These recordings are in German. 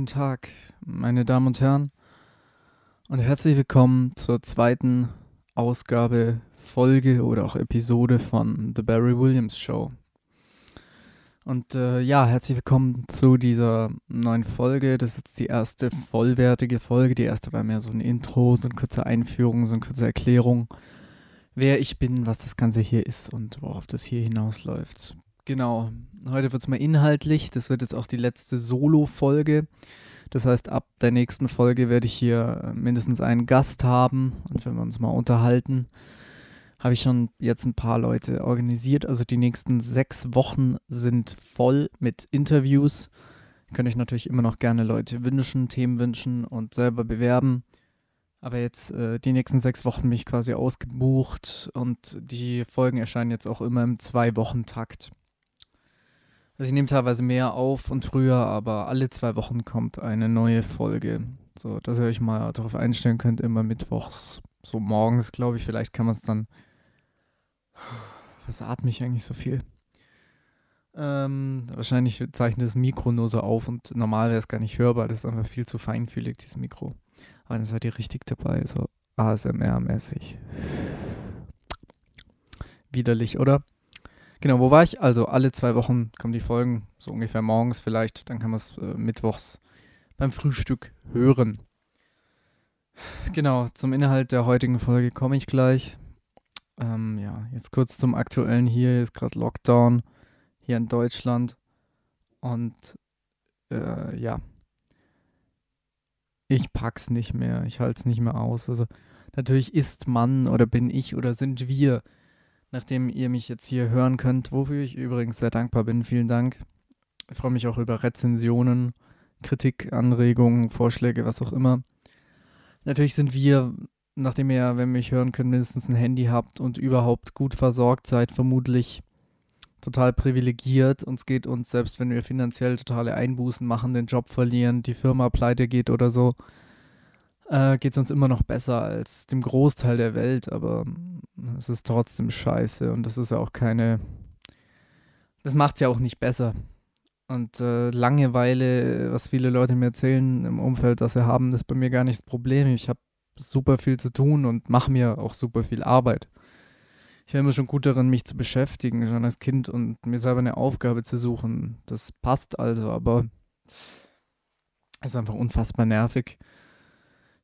Guten Tag, meine Damen und Herren, und herzlich willkommen zur zweiten Ausgabe, Folge oder auch Episode von The Barry Williams Show. Und äh, ja, herzlich willkommen zu dieser neuen Folge. Das ist jetzt die erste vollwertige Folge. Die erste war mehr so ein Intro, so eine kurze Einführung, so eine kurze Erklärung, wer ich bin, was das Ganze hier ist und worauf das hier hinausläuft. Genau, heute wird es mal inhaltlich. Das wird jetzt auch die letzte Solo-Folge. Das heißt, ab der nächsten Folge werde ich hier äh, mindestens einen Gast haben und wenn wir uns mal unterhalten, habe ich schon jetzt ein paar Leute organisiert. Also die nächsten sechs Wochen sind voll mit Interviews. Ihr könnt euch natürlich immer noch gerne Leute wünschen, Themen wünschen und selber bewerben. Aber jetzt äh, die nächsten sechs Wochen bin ich quasi ausgebucht und die Folgen erscheinen jetzt auch immer im Zwei-Wochen-Takt. Also ich nehme teilweise mehr auf und früher, aber alle zwei Wochen kommt eine neue Folge. So, dass ihr euch mal darauf einstellen könnt, immer mittwochs, so morgens, glaube ich. Vielleicht kann man es dann. Was atme ich eigentlich so viel? Ähm, wahrscheinlich zeichnet das Mikro nur so auf und normal wäre es gar nicht hörbar. Das ist einfach viel zu feinfühlig, dieses Mikro. Aber dann seid ihr richtig dabei, so ASMR-mäßig. Widerlich, oder? Genau, wo war ich? Also alle zwei Wochen kommen die Folgen, so ungefähr morgens vielleicht. Dann kann man es äh, mittwochs beim Frühstück hören. Genau, zum Inhalt der heutigen Folge komme ich gleich. Ähm, ja, jetzt kurz zum aktuellen hier. Hier ist gerade Lockdown hier in Deutschland. Und äh, ja, ich pack's nicht mehr. Ich halte es nicht mehr aus. Also natürlich ist man oder bin ich oder sind wir nachdem ihr mich jetzt hier hören könnt, wofür ich übrigens sehr dankbar bin. Vielen Dank. Ich freue mich auch über Rezensionen, Kritik, Anregungen, Vorschläge, was auch immer. Natürlich sind wir, nachdem ihr, wenn ihr mich hören könnt, mindestens ein Handy habt und überhaupt gut versorgt seid, vermutlich total privilegiert. Uns geht uns, selbst wenn wir finanziell totale Einbußen machen, den Job verlieren, die Firma pleite geht oder so, äh, geht es uns immer noch besser als dem Großteil der Welt, aber es ist trotzdem scheiße und das ist ja auch keine. Das macht es ja auch nicht besser. Und äh, Langeweile, was viele Leute mir erzählen im Umfeld, dass sie haben, ist bei mir gar nicht das Problem. Ich habe super viel zu tun und mache mir auch super viel Arbeit. Ich war immer schon gut darin, mich zu beschäftigen, schon als Kind und mir selber eine Aufgabe zu suchen. Das passt also, aber es ist einfach unfassbar nervig.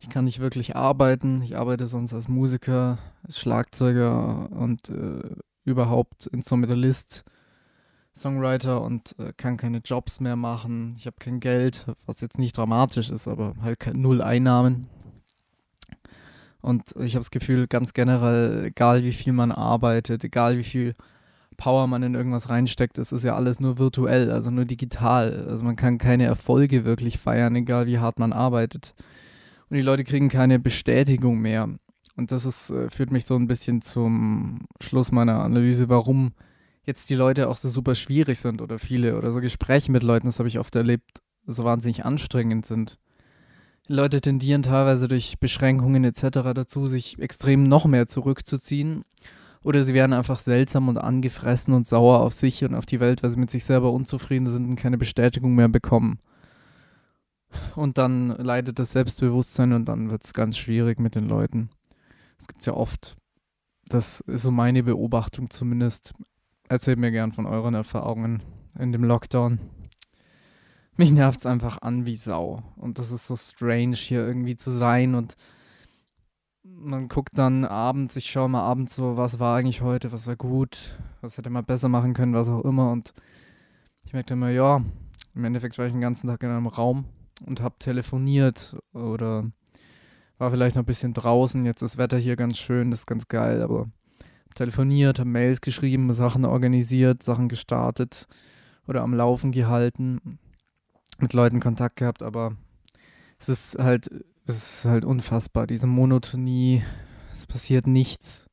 Ich kann nicht wirklich arbeiten. Ich arbeite sonst als Musiker, als Schlagzeuger und äh, überhaupt Instrumentalist, Songwriter und äh, kann keine Jobs mehr machen. Ich habe kein Geld, was jetzt nicht dramatisch ist, aber halt null Einnahmen. Und ich habe das Gefühl, ganz generell, egal wie viel man arbeitet, egal wie viel Power man in irgendwas reinsteckt, es ist ja alles nur virtuell, also nur digital. Also man kann keine Erfolge wirklich feiern, egal wie hart man arbeitet und die Leute kriegen keine Bestätigung mehr. Und das ist, äh, führt mich so ein bisschen zum Schluss meiner Analyse, warum jetzt die Leute auch so super schwierig sind oder viele oder so Gespräche mit Leuten, das habe ich oft erlebt, so wahnsinnig anstrengend sind. Die Leute tendieren teilweise durch Beschränkungen etc. dazu, sich extrem noch mehr zurückzuziehen. Oder sie werden einfach seltsam und angefressen und sauer auf sich und auf die Welt, weil sie mit sich selber unzufrieden sind und keine Bestätigung mehr bekommen und dann leidet das Selbstbewusstsein und dann wird es ganz schwierig mit den Leuten. Das gibt es ja oft. Das ist so meine Beobachtung zumindest. Erzählt mir gern von euren Erfahrungen in dem Lockdown. Mich nervt es einfach an wie Sau. Und das ist so strange, hier irgendwie zu sein. Und man guckt dann abends, ich schaue mal abends so, was war eigentlich heute, was war gut, was hätte man besser machen können, was auch immer. Und ich merkte immer, ja, im Endeffekt war ich den ganzen Tag in einem Raum und habe telefoniert oder war vielleicht noch ein bisschen draußen. Jetzt ist das Wetter hier ganz schön, das ist ganz geil, aber telefoniert, habe Mails geschrieben, Sachen organisiert, Sachen gestartet oder am Laufen gehalten, mit Leuten Kontakt gehabt, aber es ist halt, es ist halt unfassbar, diese Monotonie, es passiert nichts.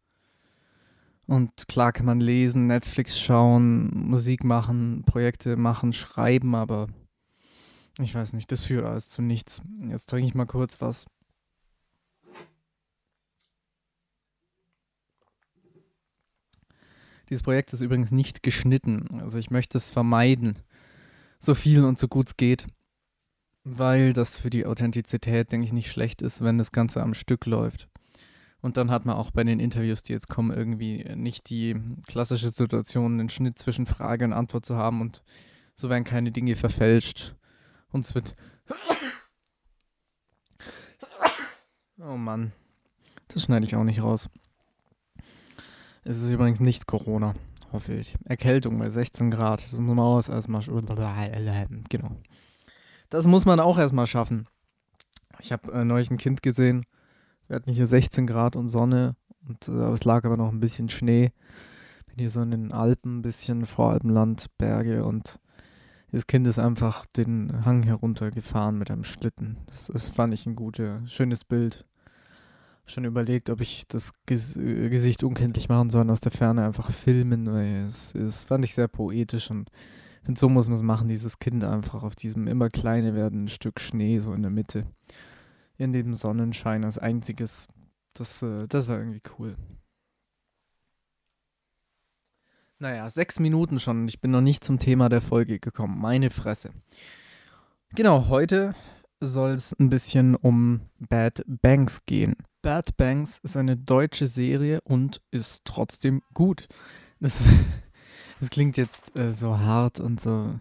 Und klar kann man lesen, Netflix schauen, Musik machen, Projekte machen, schreiben, aber ich weiß nicht, das führt alles zu nichts. Jetzt trinke ich mal kurz was. Dieses Projekt ist übrigens nicht geschnitten. Also ich möchte es vermeiden, so viel und so gut es geht. weil das für die Authentizität, denke ich, nicht schlecht ist, wenn das Ganze am Stück läuft. Und dann hat man auch bei den Interviews, die jetzt kommen, irgendwie nicht die klassische Situation, einen Schnitt zwischen Frage und Antwort zu haben und so werden keine Dinge verfälscht. Und es wird. Oh Mann. Das schneide ich auch nicht raus. Es ist übrigens nicht Corona, hoffe ich. Erkältung bei 16 Grad. Das muss man auch erstmal. Genau. Das muss man auch erstmal schaffen. Ich habe äh, neulich ein Kind gesehen. Wir hatten hier 16 Grad und Sonne. Und äh, es lag aber noch ein bisschen Schnee. Bin hier so in den Alpen, ein bisschen Voralpenland, Berge und das Kind ist einfach den Hang heruntergefahren mit einem Schlitten. Das, das fand ich ein gutes, schönes Bild. Schon überlegt, ob ich das Ges äh, Gesicht unkenntlich machen soll und aus der Ferne einfach filmen, weil es, es fand ich sehr poetisch und finde, so muss man es machen, dieses Kind einfach auf diesem immer kleiner werdenden Stück Schnee so in der Mitte. In dem Sonnenschein als einziges. Das, äh, das war irgendwie cool. Naja, sechs Minuten schon ich bin noch nicht zum Thema der Folge gekommen. Meine Fresse. Genau, heute soll es ein bisschen um Bad Banks gehen. Bad Banks ist eine deutsche Serie und ist trotzdem gut. Das, das klingt jetzt äh, so hart und so.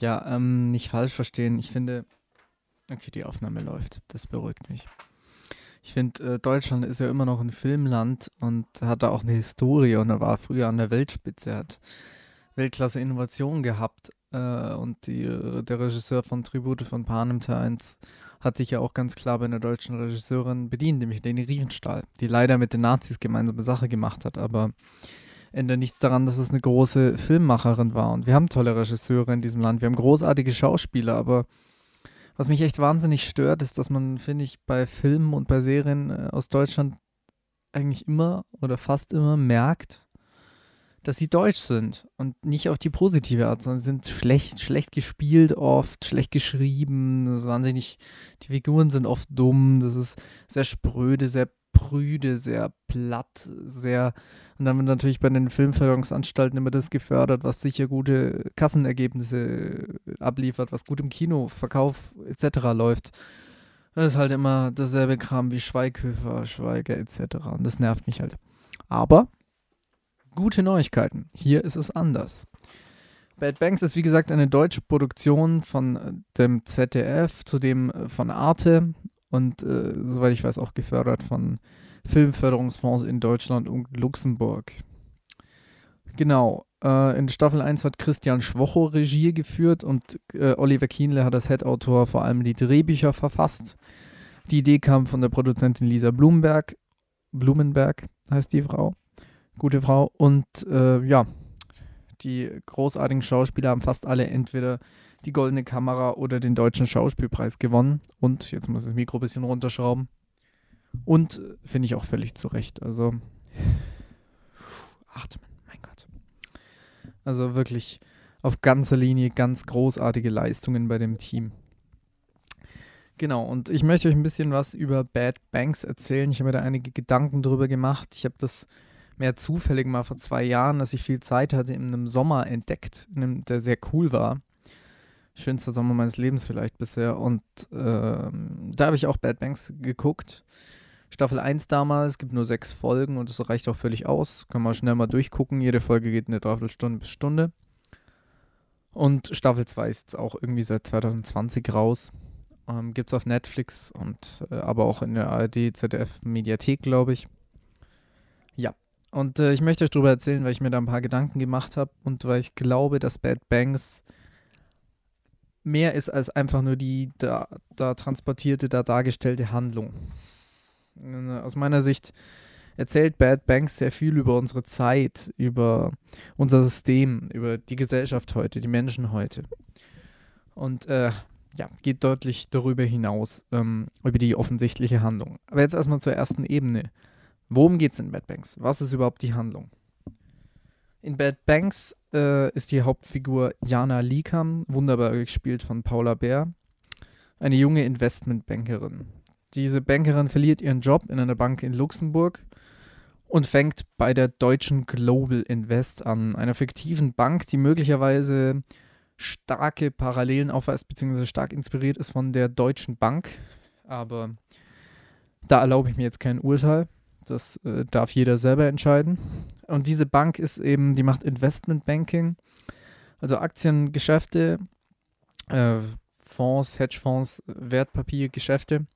Ja, ähm, nicht falsch verstehen. Ich finde. Okay, die Aufnahme läuft. Das beruhigt mich. Ich finde, äh, Deutschland ist ja immer noch ein Filmland und hat da auch eine Historie und er war früher an der Weltspitze, hat Weltklasse Innovation gehabt äh, und die, der Regisseur von Tribute von Panem Teil 1 hat sich ja auch ganz klar bei einer deutschen Regisseurin bedient, nämlich Leni Riefenstahl, die leider mit den Nazis gemeinsame Sache gemacht hat, aber ändert nichts daran, dass es eine große Filmmacherin war. Und wir haben tolle Regisseure in diesem Land, wir haben großartige Schauspieler, aber was mich echt wahnsinnig stört, ist, dass man, finde ich, bei Filmen und bei Serien äh, aus Deutschland eigentlich immer oder fast immer merkt, dass sie deutsch sind und nicht auf die positive Art, sondern sind schlecht, schlecht gespielt oft, schlecht geschrieben, das ist wahnsinnig, die Figuren sind oft dumm, das ist sehr spröde, sehr prüde, sehr platt, sehr. Und dann wird natürlich bei den Filmförderungsanstalten immer das gefördert, was sicher gute Kassenergebnisse abliefert, was gut im Kinoverkauf etc. läuft. Das ist halt immer dasselbe Kram wie Schweighöfer, Schweiger etc. Und das nervt mich halt. Aber gute Neuigkeiten. Hier ist es anders. Bad Banks ist wie gesagt eine deutsche Produktion von dem ZDF, zudem von Arte und äh, soweit ich weiß auch gefördert von Filmförderungsfonds in Deutschland und Luxemburg. Genau, äh, in Staffel 1 hat Christian Schwocho Regie geführt und äh, Oliver Kienle hat als Head-Autor vor allem die Drehbücher verfasst. Die Idee kam von der Produzentin Lisa Blumenberg. Blumenberg heißt die Frau. Gute Frau. Und äh, ja, die großartigen Schauspieler haben fast alle entweder die Goldene Kamera oder den Deutschen Schauspielpreis gewonnen. Und, jetzt muss ich das Mikro ein bisschen runterschrauben. Und äh, finde ich auch völlig zu Recht. Also, atmen, mein Gott. Also wirklich auf ganzer Linie ganz großartige Leistungen bei dem Team. Genau, und ich möchte euch ein bisschen was über Bad Banks erzählen. Ich habe mir da einige Gedanken drüber gemacht. Ich habe das mehr zufällig mal vor zwei Jahren, dass ich viel Zeit hatte, in einem Sommer entdeckt, einem, der sehr cool war schönster Sommer meines Lebens vielleicht bisher. Und ähm, da habe ich auch Bad Banks geguckt. Staffel 1 damals, gibt nur sechs Folgen und das reicht auch völlig aus. Kann man schnell mal durchgucken. Jede Folge geht eine Dreiviertelstunde bis Stunde. Und Staffel 2 ist jetzt auch irgendwie seit 2020 raus. Ähm, gibt es auf Netflix und äh, aber auch in der ARD, ZDF Mediathek, glaube ich. Ja. Und äh, ich möchte euch darüber erzählen, weil ich mir da ein paar Gedanken gemacht habe und weil ich glaube, dass Bad Banks mehr ist als einfach nur die da, da transportierte, da dargestellte Handlung. Aus meiner Sicht erzählt Bad Banks sehr viel über unsere Zeit, über unser System, über die Gesellschaft heute, die Menschen heute. Und äh, ja, geht deutlich darüber hinaus, ähm, über die offensichtliche Handlung. Aber jetzt erstmal zur ersten Ebene. Worum geht es in Bad Banks? Was ist überhaupt die Handlung? In Bad Banks äh, ist die Hauptfigur Jana Likam, wunderbar gespielt von Paula Bär, eine junge Investmentbankerin. Diese Bankerin verliert ihren Job in einer Bank in Luxemburg und fängt bei der deutschen Global Invest an, einer fiktiven Bank, die möglicherweise starke Parallelen aufweist, beziehungsweise stark inspiriert ist von der Deutschen Bank. Aber da erlaube ich mir jetzt kein Urteil. Das äh, darf jeder selber entscheiden. Und diese Bank ist eben, die macht Investmentbanking, also Aktiengeschäfte, äh, Fonds, Hedgefonds, Wertpapiergeschäfte,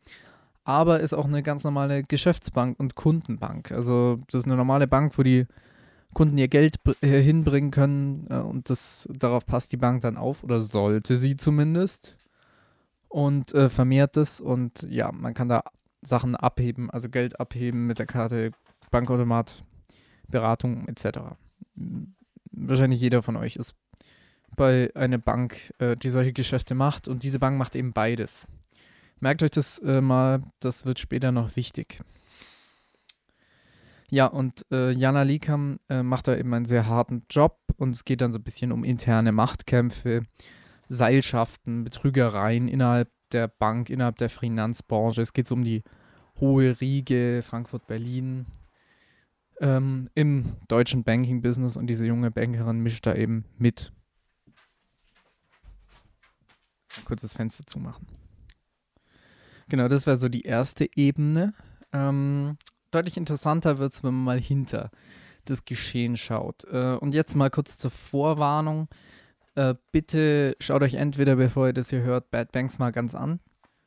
aber ist auch eine ganz normale Geschäftsbank und Kundenbank. Also das ist eine normale Bank, wo die Kunden ihr Geld äh, hinbringen können äh, und das, darauf passt die Bank dann auf oder sollte sie zumindest und äh, vermehrt es und ja, man kann da Sachen abheben, also Geld abheben mit der Karte, Bankautomat, Beratung etc. Wahrscheinlich jeder von euch ist bei einer Bank, äh, die solche Geschäfte macht und diese Bank macht eben beides. Merkt euch das äh, mal, das wird später noch wichtig. Ja, und äh, Jana Likam äh, macht da eben einen sehr harten Job und es geht dann so ein bisschen um interne Machtkämpfe, Seilschaften, Betrügereien innerhalb der Bank, innerhalb der Finanzbranche. Es geht um die hohe Riege, Frankfurt, Berlin, ähm, im deutschen Banking-Business und diese junge Bankerin mischt da eben mit. Ein kurzes Fenster zumachen. Genau, das wäre so die erste Ebene. Ähm, deutlich interessanter wird es, wenn man mal hinter das Geschehen schaut. Äh, und jetzt mal kurz zur Vorwarnung. Äh, bitte schaut euch entweder, bevor ihr das hier hört, Bad Banks mal ganz an.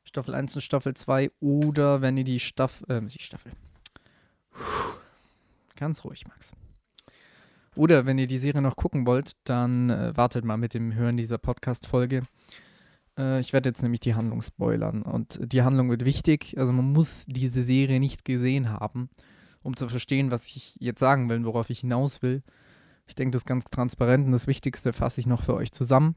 Staffel 1 und Staffel 2. Oder wenn ihr die Staffel, äh, die Staffel. Puh, ganz ruhig, Max. Oder wenn ihr die Serie noch gucken wollt, dann äh, wartet mal mit dem Hören dieser Podcast-Folge. Äh, ich werde jetzt nämlich die Handlung spoilern. Und die Handlung wird wichtig. Also man muss diese Serie nicht gesehen haben, um zu verstehen, was ich jetzt sagen will, worauf ich hinaus will. Ich denke, das ist ganz transparent und das Wichtigste fasse ich noch für euch zusammen.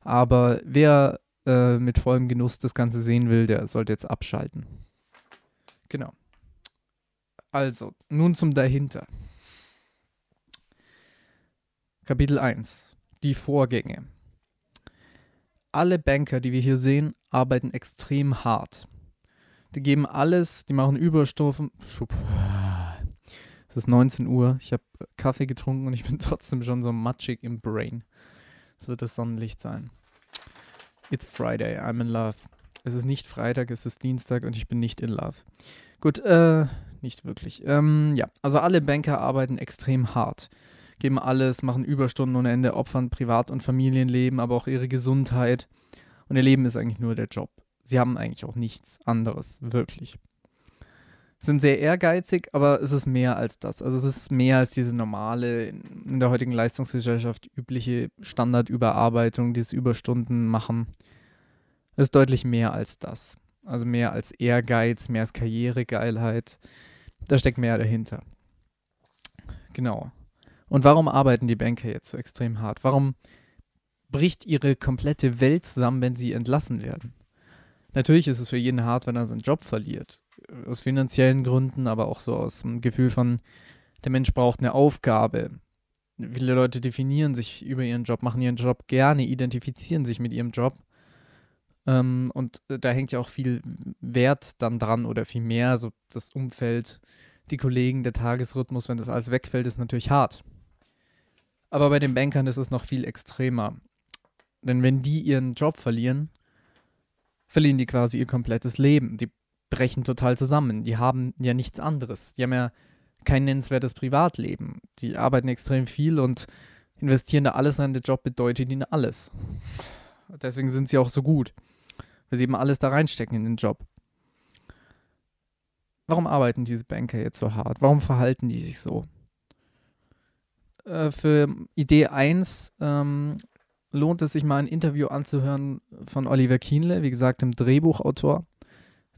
Aber wer äh, mit vollem Genuss das Ganze sehen will, der sollte jetzt abschalten. Genau. Also, nun zum Dahinter. Kapitel 1. Die Vorgänge. Alle Banker, die wir hier sehen, arbeiten extrem hart. Die geben alles, die machen Überstufen. Es ist 19 Uhr, ich habe Kaffee getrunken und ich bin trotzdem schon so matschig im Brain. Es wird das Sonnenlicht sein. It's Friday, I'm in love. Es ist nicht Freitag, es ist Dienstag und ich bin nicht in love. Gut, äh, nicht wirklich. Ähm, ja, also alle Banker arbeiten extrem hart. Geben alles, machen Überstunden ohne Ende, opfern Privat- und Familienleben, aber auch ihre Gesundheit. Und ihr Leben ist eigentlich nur der Job. Sie haben eigentlich auch nichts anderes, wirklich sind sehr ehrgeizig, aber es ist mehr als das. Also es ist mehr als diese normale, in der heutigen Leistungsgesellschaft übliche Standardüberarbeitung, dieses Überstunden machen. Es ist deutlich mehr als das. Also mehr als Ehrgeiz, mehr als Karrieregeilheit. Da steckt mehr dahinter. Genau. Und warum arbeiten die Banker jetzt so extrem hart? Warum bricht ihre komplette Welt zusammen, wenn sie entlassen werden? Natürlich ist es für jeden hart, wenn er seinen Job verliert aus finanziellen Gründen, aber auch so aus dem Gefühl von, der Mensch braucht eine Aufgabe. Viele Leute definieren sich über ihren Job, machen ihren Job gerne, identifizieren sich mit ihrem Job. Ähm, und da hängt ja auch viel Wert dann dran oder viel mehr, so das Umfeld, die Kollegen, der Tagesrhythmus, wenn das alles wegfällt, ist natürlich hart. Aber bei den Bankern ist es noch viel extremer. Denn wenn die ihren Job verlieren, verlieren die quasi ihr komplettes Leben. Die brechen total zusammen. Die haben ja nichts anderes. Die haben ja kein nennenswertes Privatleben. Die arbeiten extrem viel und investieren da alles rein. Der Job bedeutet ihnen alles. Deswegen sind sie auch so gut. Weil sie eben alles da reinstecken in den Job. Warum arbeiten diese Banker jetzt so hart? Warum verhalten die sich so? Äh, für Idee 1 ähm, lohnt es sich mal ein Interview anzuhören von Oliver Kienle, wie gesagt, dem Drehbuchautor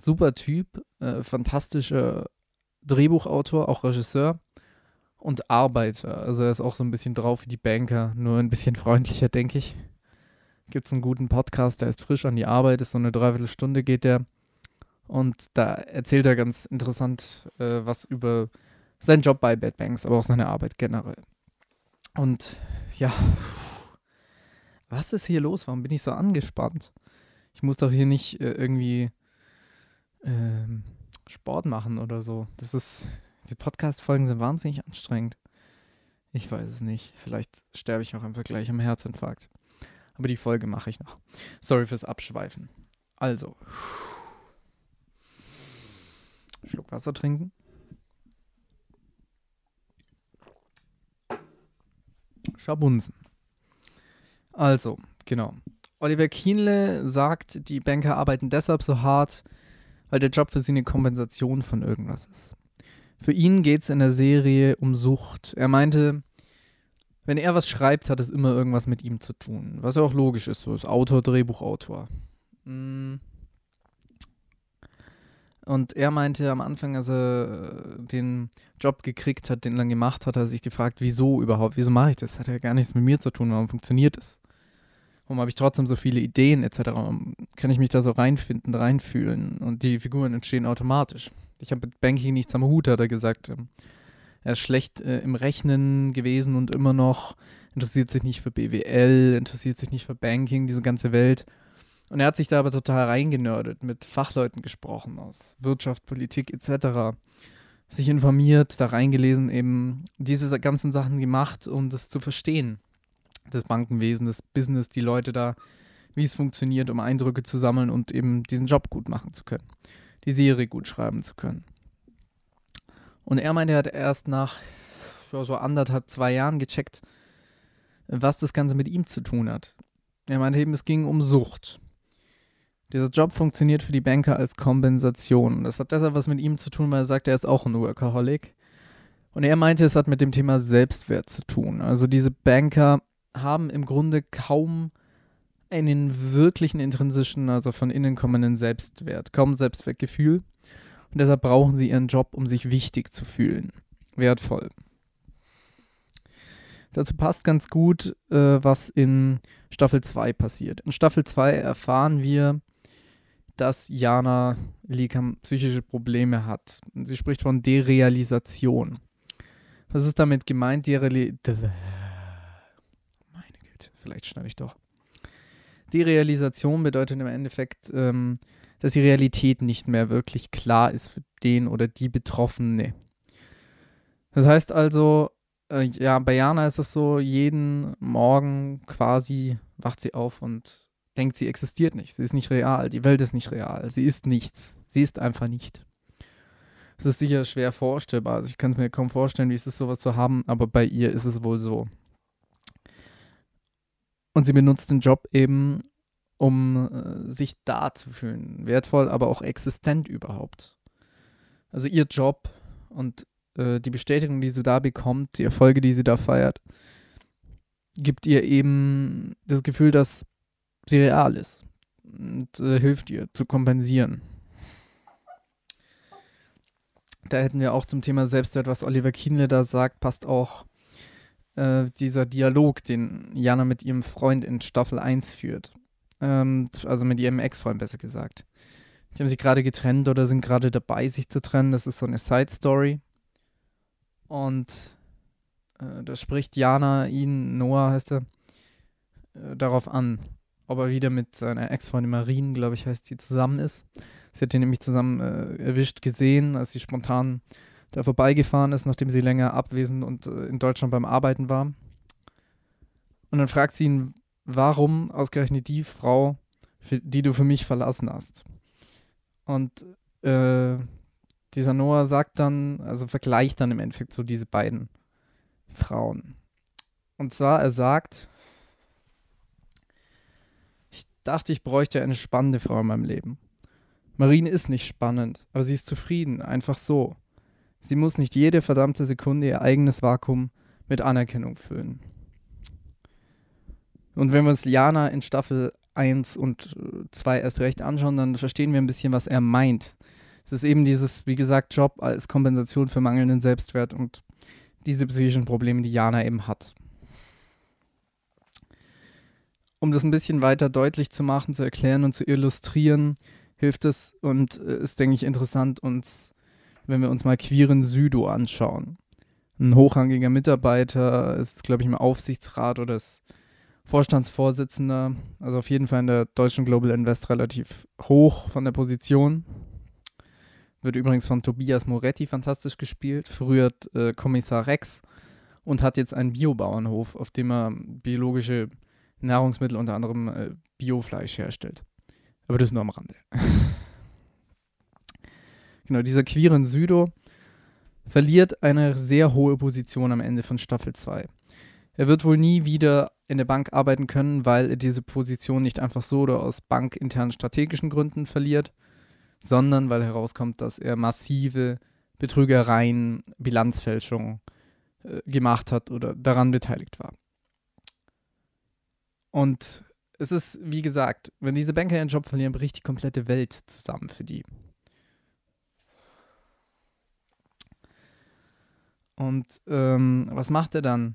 super Typ, äh, fantastischer Drehbuchautor, auch Regisseur und Arbeiter. Also er ist auch so ein bisschen drauf wie die Banker, nur ein bisschen freundlicher, denke ich. Gibt es einen guten Podcast, der ist frisch an die Arbeit, ist so eine Dreiviertelstunde geht der. Und da erzählt er ganz interessant äh, was über seinen Job bei Bad Banks, aber auch seine Arbeit generell. Und ja, was ist hier los? Warum bin ich so angespannt? Ich muss doch hier nicht äh, irgendwie ähm, Sport machen oder so. Das ist, die Podcast-Folgen sind wahnsinnig anstrengend. Ich weiß es nicht. Vielleicht sterbe ich auch einfach gleich am Herzinfarkt. Aber die Folge mache ich noch. Sorry fürs Abschweifen. Also. Schluck Wasser trinken. Schabunsen. Also, genau. Oliver Kienle sagt, die Banker arbeiten deshalb so hart, weil der Job für sie eine Kompensation von irgendwas ist. Für ihn geht es in der Serie um Sucht. Er meinte, wenn er was schreibt, hat es immer irgendwas mit ihm zu tun. Was ja auch logisch ist, so ist Autor, Drehbuchautor. Mm. Und er meinte am Anfang, als er den Job gekriegt hat, den er dann gemacht hat, hat er sich gefragt, wieso überhaupt, wieso mache ich das? Hat ja gar nichts mit mir zu tun, warum funktioniert es? Warum habe ich trotzdem so viele Ideen etc.? Warum kann ich mich da so reinfinden, reinfühlen? Und die Figuren entstehen automatisch. Ich habe mit Banking nichts am Hut, hat er gesagt. Ähm, er ist schlecht äh, im Rechnen gewesen und immer noch interessiert sich nicht für BWL, interessiert sich nicht für Banking, diese ganze Welt. Und er hat sich da aber total reingenördet, mit Fachleuten gesprochen aus Wirtschaft, Politik etc. Sich informiert, da reingelesen, eben diese ganzen Sachen gemacht, um das zu verstehen. Das Bankenwesen, das Business, die Leute da, wie es funktioniert, um Eindrücke zu sammeln und eben diesen Job gut machen zu können. Die Serie gut schreiben zu können. Und er meinte, er hat erst nach so anderthalb, zwei Jahren gecheckt, was das Ganze mit ihm zu tun hat. Er meinte eben, es ging um Sucht. Dieser Job funktioniert für die Banker als Kompensation. Das hat deshalb was mit ihm zu tun, weil er sagt, er ist auch ein Workaholic. Und er meinte, es hat mit dem Thema Selbstwert zu tun. Also diese Banker haben im Grunde kaum einen wirklichen intrinsischen, also von innen kommenden Selbstwert, kaum Selbstwertgefühl. Und deshalb brauchen sie ihren Job, um sich wichtig zu fühlen. Wertvoll. Dazu passt ganz gut, äh, was in Staffel 2 passiert. In Staffel 2 erfahren wir, dass Jana Likam psychische Probleme hat. Sie spricht von Derealisation. Was ist damit gemeint? Dereali Güte, vielleicht schneide ich doch. Derealisation bedeutet im Endeffekt, ähm, dass die Realität nicht mehr wirklich klar ist für den oder die Betroffene. Das heißt also, äh, ja, bei Jana ist es so, jeden Morgen quasi wacht sie auf und denkt, sie existiert nicht. Sie ist nicht real. Die Welt ist nicht real. Sie ist nichts. Sie ist einfach nicht. Es ist sicher schwer vorstellbar. Also ich kann es mir kaum vorstellen, wie es ist, sowas zu haben, aber bei ihr ist es wohl so. Und sie benutzt den Job eben, um äh, sich da zu fühlen. Wertvoll, aber auch existent überhaupt. Also ihr Job und äh, die Bestätigung, die sie da bekommt, die Erfolge, die sie da feiert, gibt ihr eben das Gefühl, dass sie real ist und äh, hilft ihr zu kompensieren. Da hätten wir auch zum Thema Selbstwert, was Oliver Kienle da sagt, passt auch äh, dieser Dialog, den Jana mit ihrem Freund in Staffel 1 führt. Ähm, also mit ihrem Ex-Freund besser gesagt. Die haben sich gerade getrennt oder sind gerade dabei, sich zu trennen. Das ist so eine Side-Story. Und äh, da spricht Jana ihn, Noah heißt er, äh, darauf an, ob er wieder mit seiner Ex-Freundin Marine, glaube ich, heißt sie, zusammen ist. Sie hat ihn nämlich zusammen äh, erwischt gesehen, als sie spontan da vorbeigefahren ist, nachdem sie länger abwesend und äh, in Deutschland beim Arbeiten war. Und dann fragt sie ihn, warum ausgerechnet die Frau, für, die du für mich verlassen hast. Und äh, dieser Noah sagt dann, also vergleicht dann im Endeffekt so diese beiden Frauen. Und zwar, er sagt, dachte, ich bräuchte eine spannende Frau in meinem Leben. Marine ist nicht spannend, aber sie ist zufrieden, einfach so. Sie muss nicht jede verdammte Sekunde ihr eigenes Vakuum mit Anerkennung füllen. Und wenn wir uns Jana in Staffel 1 und 2 erst recht anschauen, dann verstehen wir ein bisschen, was er meint. Es ist eben dieses, wie gesagt, Job als Kompensation für mangelnden Selbstwert und diese psychischen Probleme, die Jana eben hat um das ein bisschen weiter deutlich zu machen, zu erklären und zu illustrieren, hilft es und äh, ist, denke ich, interessant, uns, wenn wir uns mal queeren Südo anschauen. Ein hochrangiger Mitarbeiter ist, glaube ich, im Aufsichtsrat oder ist Vorstandsvorsitzender, also auf jeden Fall in der deutschen Global Invest relativ hoch von der Position. Wird übrigens von Tobias Moretti fantastisch gespielt, früher äh, Kommissar Rex und hat jetzt einen Biobauernhof, auf dem er biologische Nahrungsmittel, unter anderem äh, Biofleisch herstellt. Aber das nur am Rande. genau, dieser queeren Südo verliert eine sehr hohe Position am Ende von Staffel 2. Er wird wohl nie wieder in der Bank arbeiten können, weil er diese Position nicht einfach so oder aus bankinternen strategischen Gründen verliert, sondern weil herauskommt, dass er massive Betrügereien, Bilanzfälschungen äh, gemacht hat oder daran beteiligt war. Und es ist, wie gesagt, wenn diese Banker ihren Job verlieren, bricht die komplette Welt zusammen für die. Und ähm, was macht er dann?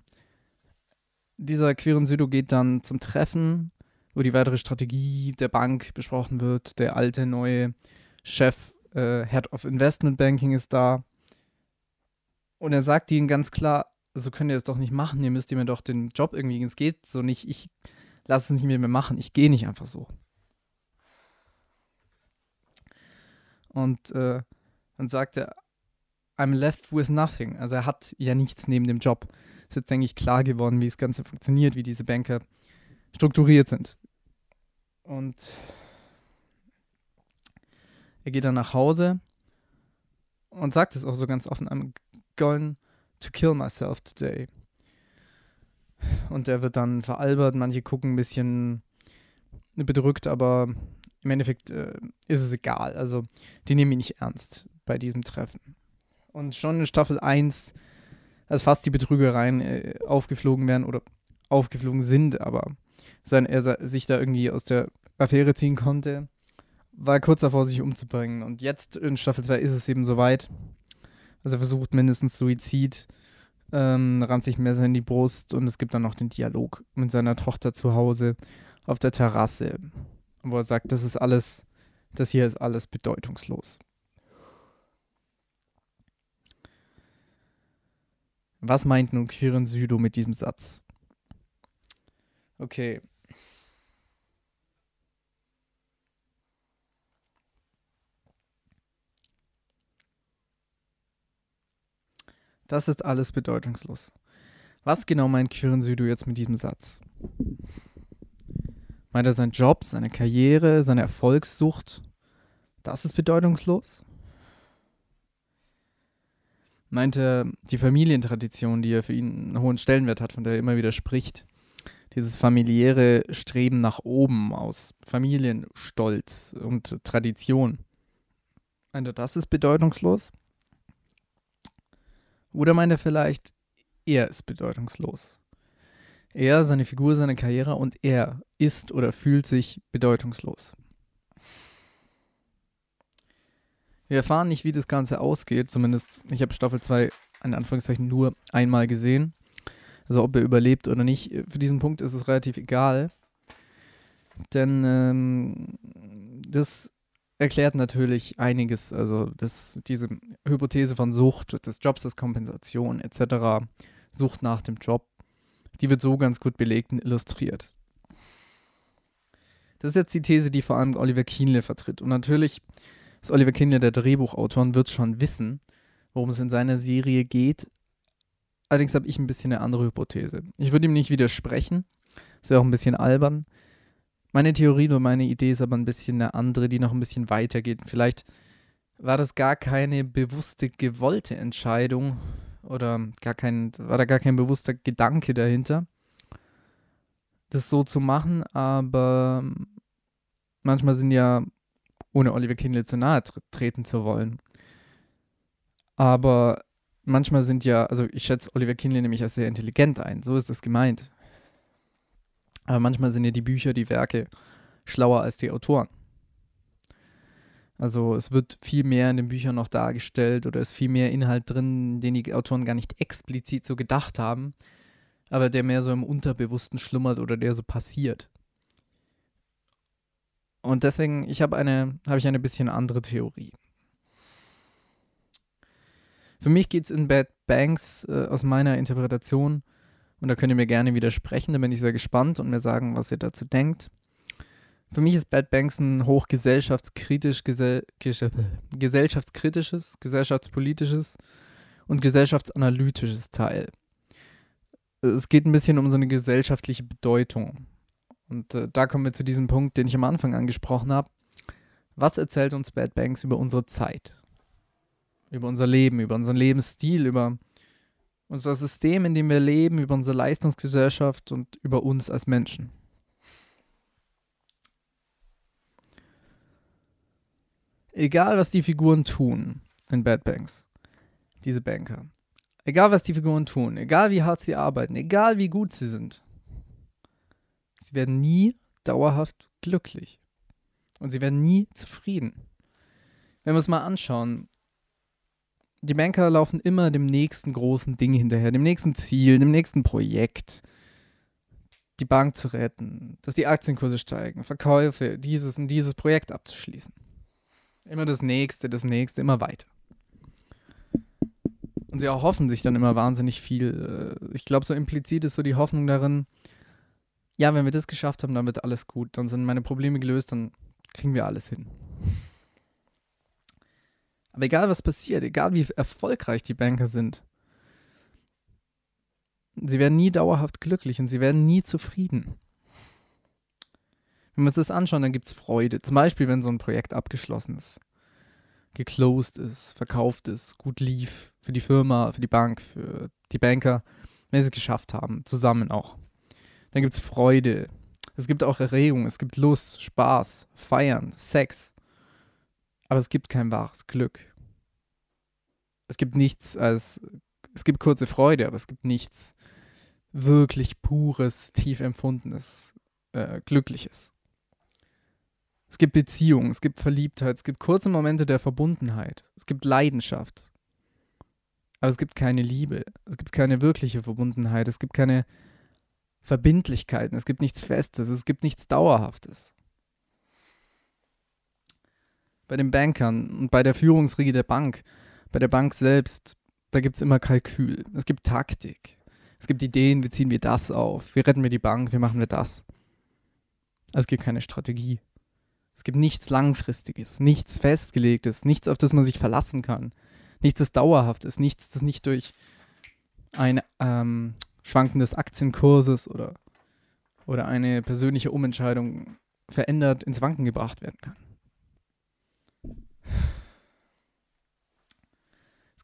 Dieser queeren Südo geht dann zum Treffen, wo die weitere Strategie der Bank besprochen wird. Der alte, neue Chef, äh, Head of Investment Banking ist da. Und er sagt ihnen ganz klar, so könnt ihr es doch nicht machen, ihr müsst mir doch den Job irgendwie, es geht so nicht, ich lasse es nicht mehr, mehr machen, ich gehe nicht einfach so. Und äh, dann sagt er, I'm left with nothing. Also er hat ja nichts neben dem Job. Ist jetzt, denke ich, klar geworden, wie das Ganze funktioniert, wie diese Banker strukturiert sind. Und er geht dann nach Hause und sagt es auch so ganz offen, I'm going to kill myself today. Und er wird dann veralbert, manche gucken ein bisschen bedrückt, aber im Endeffekt äh, ist es egal. Also die nehmen ihn nicht ernst bei diesem Treffen. Und schon in Staffel 1, als fast die Betrügereien äh, aufgeflogen werden oder aufgeflogen sind, aber sein, er sich da irgendwie aus der Affäre ziehen konnte, war kurz davor, sich umzubringen. Und jetzt in Staffel 2 ist es eben soweit. Also er versucht mindestens Suizid, ähm, rammt sich Messer in die Brust und es gibt dann noch den Dialog mit seiner Tochter zu Hause auf der Terrasse, wo er sagt, das ist alles, das hier ist alles bedeutungslos. Was meint nun Kirin Südo mit diesem Satz? Okay, Das ist alles bedeutungslos. Was genau meint Quirin Südo jetzt mit diesem Satz? Meint er seinen Job, seine Karriere, seine Erfolgssucht? Das ist bedeutungslos? Meint er die Familientradition, die er für ihn einen hohen Stellenwert hat, von der er immer wieder spricht? Dieses familiäre Streben nach oben aus Familienstolz und Tradition. Meint er, das ist bedeutungslos? Oder meint er vielleicht, er ist bedeutungslos? Er, seine Figur, seine Karriere und er ist oder fühlt sich bedeutungslos. Wir erfahren nicht, wie das Ganze ausgeht. Zumindest, ich habe Staffel 2 in Anführungszeichen nur einmal gesehen. Also ob er überlebt oder nicht. Für diesen Punkt ist es relativ egal. Denn ähm, das erklärt natürlich einiges. Also das, diese Hypothese von Sucht, des Jobs als Kompensation etc., Sucht nach dem Job, die wird so ganz gut belegt und illustriert. Das ist jetzt die These, die vor allem Oliver Kienle vertritt. Und natürlich ist Oliver Kienle, der Drehbuchautor, wird schon wissen, worum es in seiner Serie geht. Allerdings habe ich ein bisschen eine andere Hypothese. Ich würde ihm nicht widersprechen. Das wäre auch ein bisschen albern. Meine Theorie oder meine Idee ist aber ein bisschen eine andere, die noch ein bisschen weiter geht. Vielleicht war das gar keine bewusste, gewollte Entscheidung oder gar kein, war da gar kein bewusster Gedanke dahinter, das so zu machen, aber manchmal sind ja, ohne Oliver Kindle zu nahe treten zu wollen, aber manchmal sind ja, also ich schätze Oliver Kindle nämlich als sehr intelligent ein, so ist es gemeint. Aber manchmal sind ja die Bücher, die Werke schlauer als die Autoren. Also es wird viel mehr in den Büchern noch dargestellt oder ist viel mehr Inhalt drin, den die Autoren gar nicht explizit so gedacht haben, aber der mehr so im Unterbewussten schlummert oder der so passiert. Und deswegen, ich habe eine, habe ich eine bisschen andere Theorie. Für mich geht es in Bad Banks äh, aus meiner Interpretation und da könnt ihr mir gerne widersprechen, da bin ich sehr gespannt und mir sagen, was ihr dazu denkt. Für mich ist Bad Banks ein hochgesellschaftskritisch, gesell, gesellschaftskritisches, gesellschaftspolitisches und gesellschaftsanalytisches Teil. Es geht ein bisschen um so eine gesellschaftliche Bedeutung. Und äh, da kommen wir zu diesem Punkt, den ich am Anfang angesprochen habe. Was erzählt uns Bad Banks über unsere Zeit? Über unser Leben, über unseren Lebensstil, über unser System, in dem wir leben, über unsere Leistungsgesellschaft und über uns als Menschen. Egal, was die Figuren tun in Bad Banks, diese Banker, egal, was die Figuren tun, egal, wie hart sie arbeiten, egal, wie gut sie sind, sie werden nie dauerhaft glücklich. Und sie werden nie zufrieden. Wenn wir uns mal anschauen, die Banker laufen immer dem nächsten großen Ding hinterher, dem nächsten Ziel, dem nächsten Projekt. Die Bank zu retten, dass die Aktienkurse steigen, Verkäufe, dieses und dieses Projekt abzuschließen. Immer das nächste, das nächste, immer weiter. Und sie erhoffen sich dann immer wahnsinnig viel. Äh, ich glaube, so implizit ist so die Hoffnung darin, ja, wenn wir das geschafft haben, dann wird alles gut. Dann sind meine Probleme gelöst, dann kriegen wir alles hin. Aber egal was passiert, egal wie erfolgreich die Banker sind, sie werden nie dauerhaft glücklich und sie werden nie zufrieden. Wenn wir uns das anschauen, dann gibt es Freude. Zum Beispiel, wenn so ein Projekt abgeschlossen ist, geclosed ist, verkauft ist, gut lief für die Firma, für die Bank, für die Banker, wenn sie es geschafft haben, zusammen auch. Dann gibt es Freude. Es gibt auch Erregung, es gibt Lust, Spaß, Feiern, Sex. Aber es gibt kein wahres Glück. Es gibt nichts als, es gibt kurze Freude, aber es gibt nichts wirklich pures, tief empfundenes, äh, glückliches. Es gibt Beziehungen, es gibt Verliebtheit, es gibt kurze Momente der Verbundenheit, es gibt Leidenschaft. Aber es gibt keine Liebe, es gibt keine wirkliche Verbundenheit, es gibt keine Verbindlichkeiten, es gibt nichts Festes, es gibt nichts Dauerhaftes bei den Bankern und bei der Führungsriege der Bank, bei der Bank selbst, da gibt es immer Kalkül. Es gibt Taktik. Es gibt Ideen, wie ziehen wir das auf? Wie retten wir die Bank? Wie machen wir das? Es gibt keine Strategie. Es gibt nichts Langfristiges, nichts Festgelegtes, nichts, auf das man sich verlassen kann. Nichts, das dauerhaft ist, nichts, das nicht durch ein ähm, Schwanken des Aktienkurses oder, oder eine persönliche Umentscheidung verändert ins Wanken gebracht werden kann.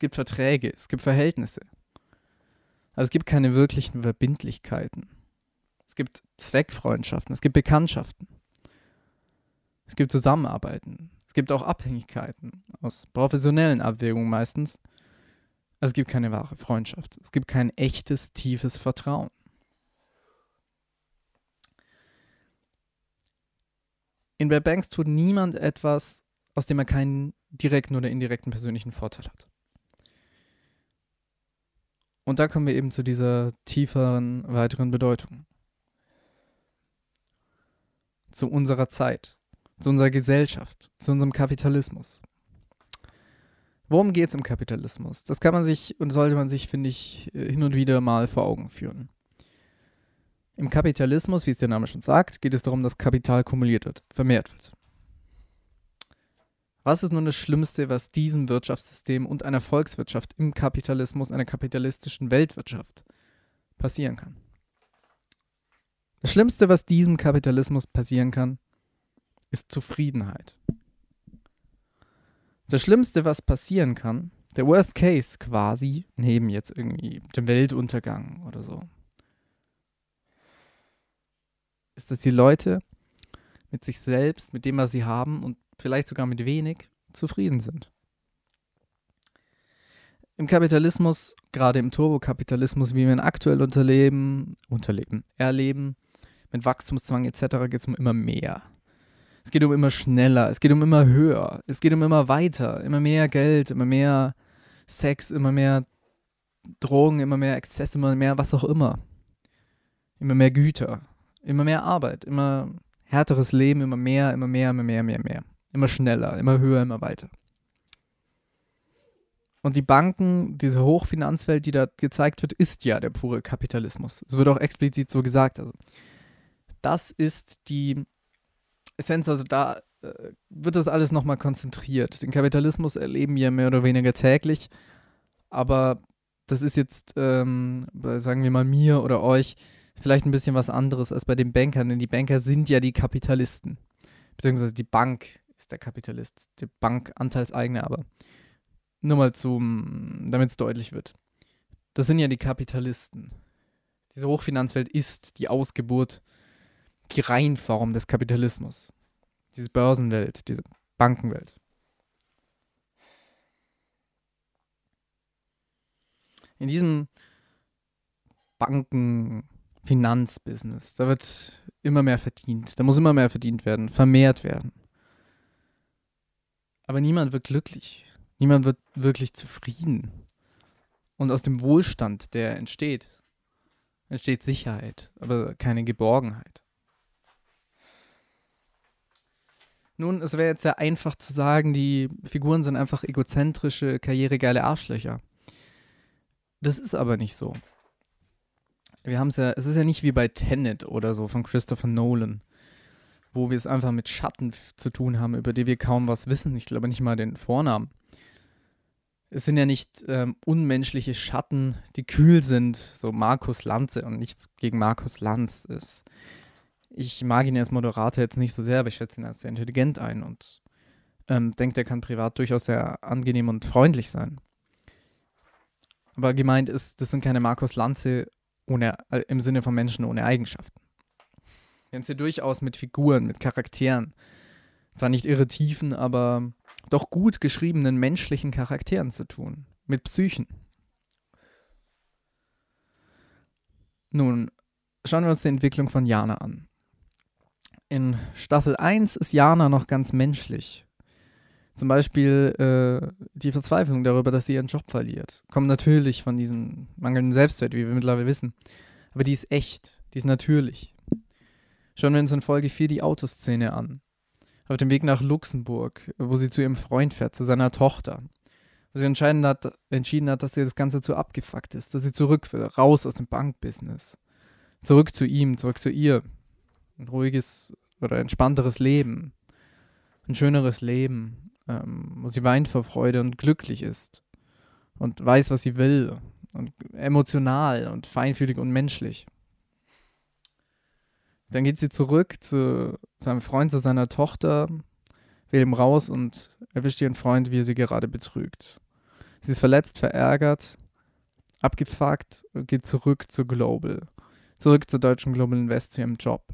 gibt Verträge, es gibt Verhältnisse. Also es gibt keine wirklichen Verbindlichkeiten. Es gibt Zweckfreundschaften, es gibt Bekanntschaften. Es gibt Zusammenarbeiten. Es gibt auch Abhängigkeiten aus professionellen Abwägungen meistens. Also es gibt keine wahre Freundschaft. Es gibt kein echtes, tiefes Vertrauen. In Bad Banks tut niemand etwas, aus dem er keinen direkten oder indirekten persönlichen Vorteil hat. Und da kommen wir eben zu dieser tieferen, weiteren Bedeutung. Zu unserer Zeit, zu unserer Gesellschaft, zu unserem Kapitalismus. Worum geht es im Kapitalismus? Das kann man sich und sollte man sich, finde ich, hin und wieder mal vor Augen führen. Im Kapitalismus, wie es der Name schon sagt, geht es darum, dass Kapital kumuliert wird, vermehrt wird. Was ist nun das Schlimmste, was diesem Wirtschaftssystem und einer Volkswirtschaft im Kapitalismus, einer kapitalistischen Weltwirtschaft passieren kann? Das Schlimmste, was diesem Kapitalismus passieren kann, ist Zufriedenheit. Das Schlimmste, was passieren kann, der Worst Case quasi, neben jetzt irgendwie dem Weltuntergang oder so, ist, dass die Leute mit sich selbst, mit dem, was sie haben und vielleicht sogar mit wenig, zufrieden sind. Im Kapitalismus, gerade im Turbokapitalismus, wie wir ihn aktuell unterleben, unterleben, erleben, mit Wachstumszwang etc. geht es um immer mehr. Es geht um immer schneller, es geht um immer höher, es geht um immer weiter, immer mehr Geld, immer mehr Sex, immer mehr Drogen, immer mehr Exzess, immer mehr was auch immer. Immer mehr Güter, immer mehr Arbeit, immer härteres Leben, immer mehr, immer mehr, immer mehr, mehr, mehr. Immer schneller, immer höher, immer weiter. Und die Banken, diese Hochfinanzwelt, die da gezeigt wird, ist ja der pure Kapitalismus. Es wird auch explizit so gesagt. Also, das ist die Essenz, also da äh, wird das alles nochmal konzentriert. Den Kapitalismus erleben wir mehr oder weniger täglich, aber das ist jetzt, ähm, sagen wir mal, mir oder euch vielleicht ein bisschen was anderes als bei den Bankern, denn die Banker sind ja die Kapitalisten. Beziehungsweise die Bank ist der Kapitalist, die Bankanteilseigner, aber nur mal zum, damit es deutlich wird. Das sind ja die Kapitalisten. Diese Hochfinanzwelt ist die Ausgeburt, die Reihenform des Kapitalismus. Diese Börsenwelt, diese Bankenwelt. In diesem Banken-Finanzbusiness, da wird immer mehr verdient. Da muss immer mehr verdient werden, vermehrt werden. Aber niemand wird glücklich. Niemand wird wirklich zufrieden. Und aus dem Wohlstand, der entsteht, entsteht Sicherheit, aber keine Geborgenheit. Nun, es wäre jetzt sehr einfach zu sagen, die Figuren sind einfach egozentrische, karrieregeile Arschlöcher. Das ist aber nicht so. Wir haben es ja, es ist ja nicht wie bei Tenet oder so von Christopher Nolan, wo wir es einfach mit Schatten zu tun haben, über die wir kaum was wissen. Ich glaube nicht mal den Vornamen. Es sind ja nicht ähm, unmenschliche Schatten, die kühl sind, so Markus Lanze und nichts gegen Markus Lanz ist. Ich mag ihn als Moderator jetzt nicht so sehr, aber ich schätze ihn als sehr intelligent ein und ähm, denke, er kann privat durchaus sehr angenehm und freundlich sein. Aber gemeint ist, das sind keine Markus Lanze ohne, äh, im Sinne von Menschen ohne Eigenschaften. Wir haben es hier durchaus mit Figuren, mit Charakteren. Zwar nicht irre Tiefen, aber doch gut geschriebenen menschlichen Charakteren zu tun. Mit Psychen. Nun, schauen wir uns die Entwicklung von Jana an. In Staffel 1 ist Jana noch ganz menschlich. Zum Beispiel äh, die Verzweiflung darüber, dass sie ihren Job verliert. Kommt natürlich von diesem mangelnden Selbstwert, wie wir mittlerweile wissen. Aber die ist echt, die ist natürlich. Schauen wir uns in Folge 4 die Autoszene an. Auf dem Weg nach Luxemburg, wo sie zu ihrem Freund fährt, zu seiner Tochter. Wo sie entschieden hat, entschieden hat, dass ihr das Ganze zu abgefuckt ist, dass sie zurück will, raus aus dem Bankbusiness. Zurück zu ihm, zurück zu ihr. Ein ruhiges oder entspannteres Leben. Ein schöneres Leben ähm, wo sie weint vor Freude und glücklich ist und weiß, was sie will und emotional und feinfühlig und menschlich. Dann geht sie zurück zu seinem Freund, zu seiner Tochter, will ihm raus und erwischt ihren Freund, wie er sie gerade betrügt. Sie ist verletzt, verärgert, abgefuckt und geht zurück zu Global. Zurück zur deutschen Global Invest zu ihrem Job.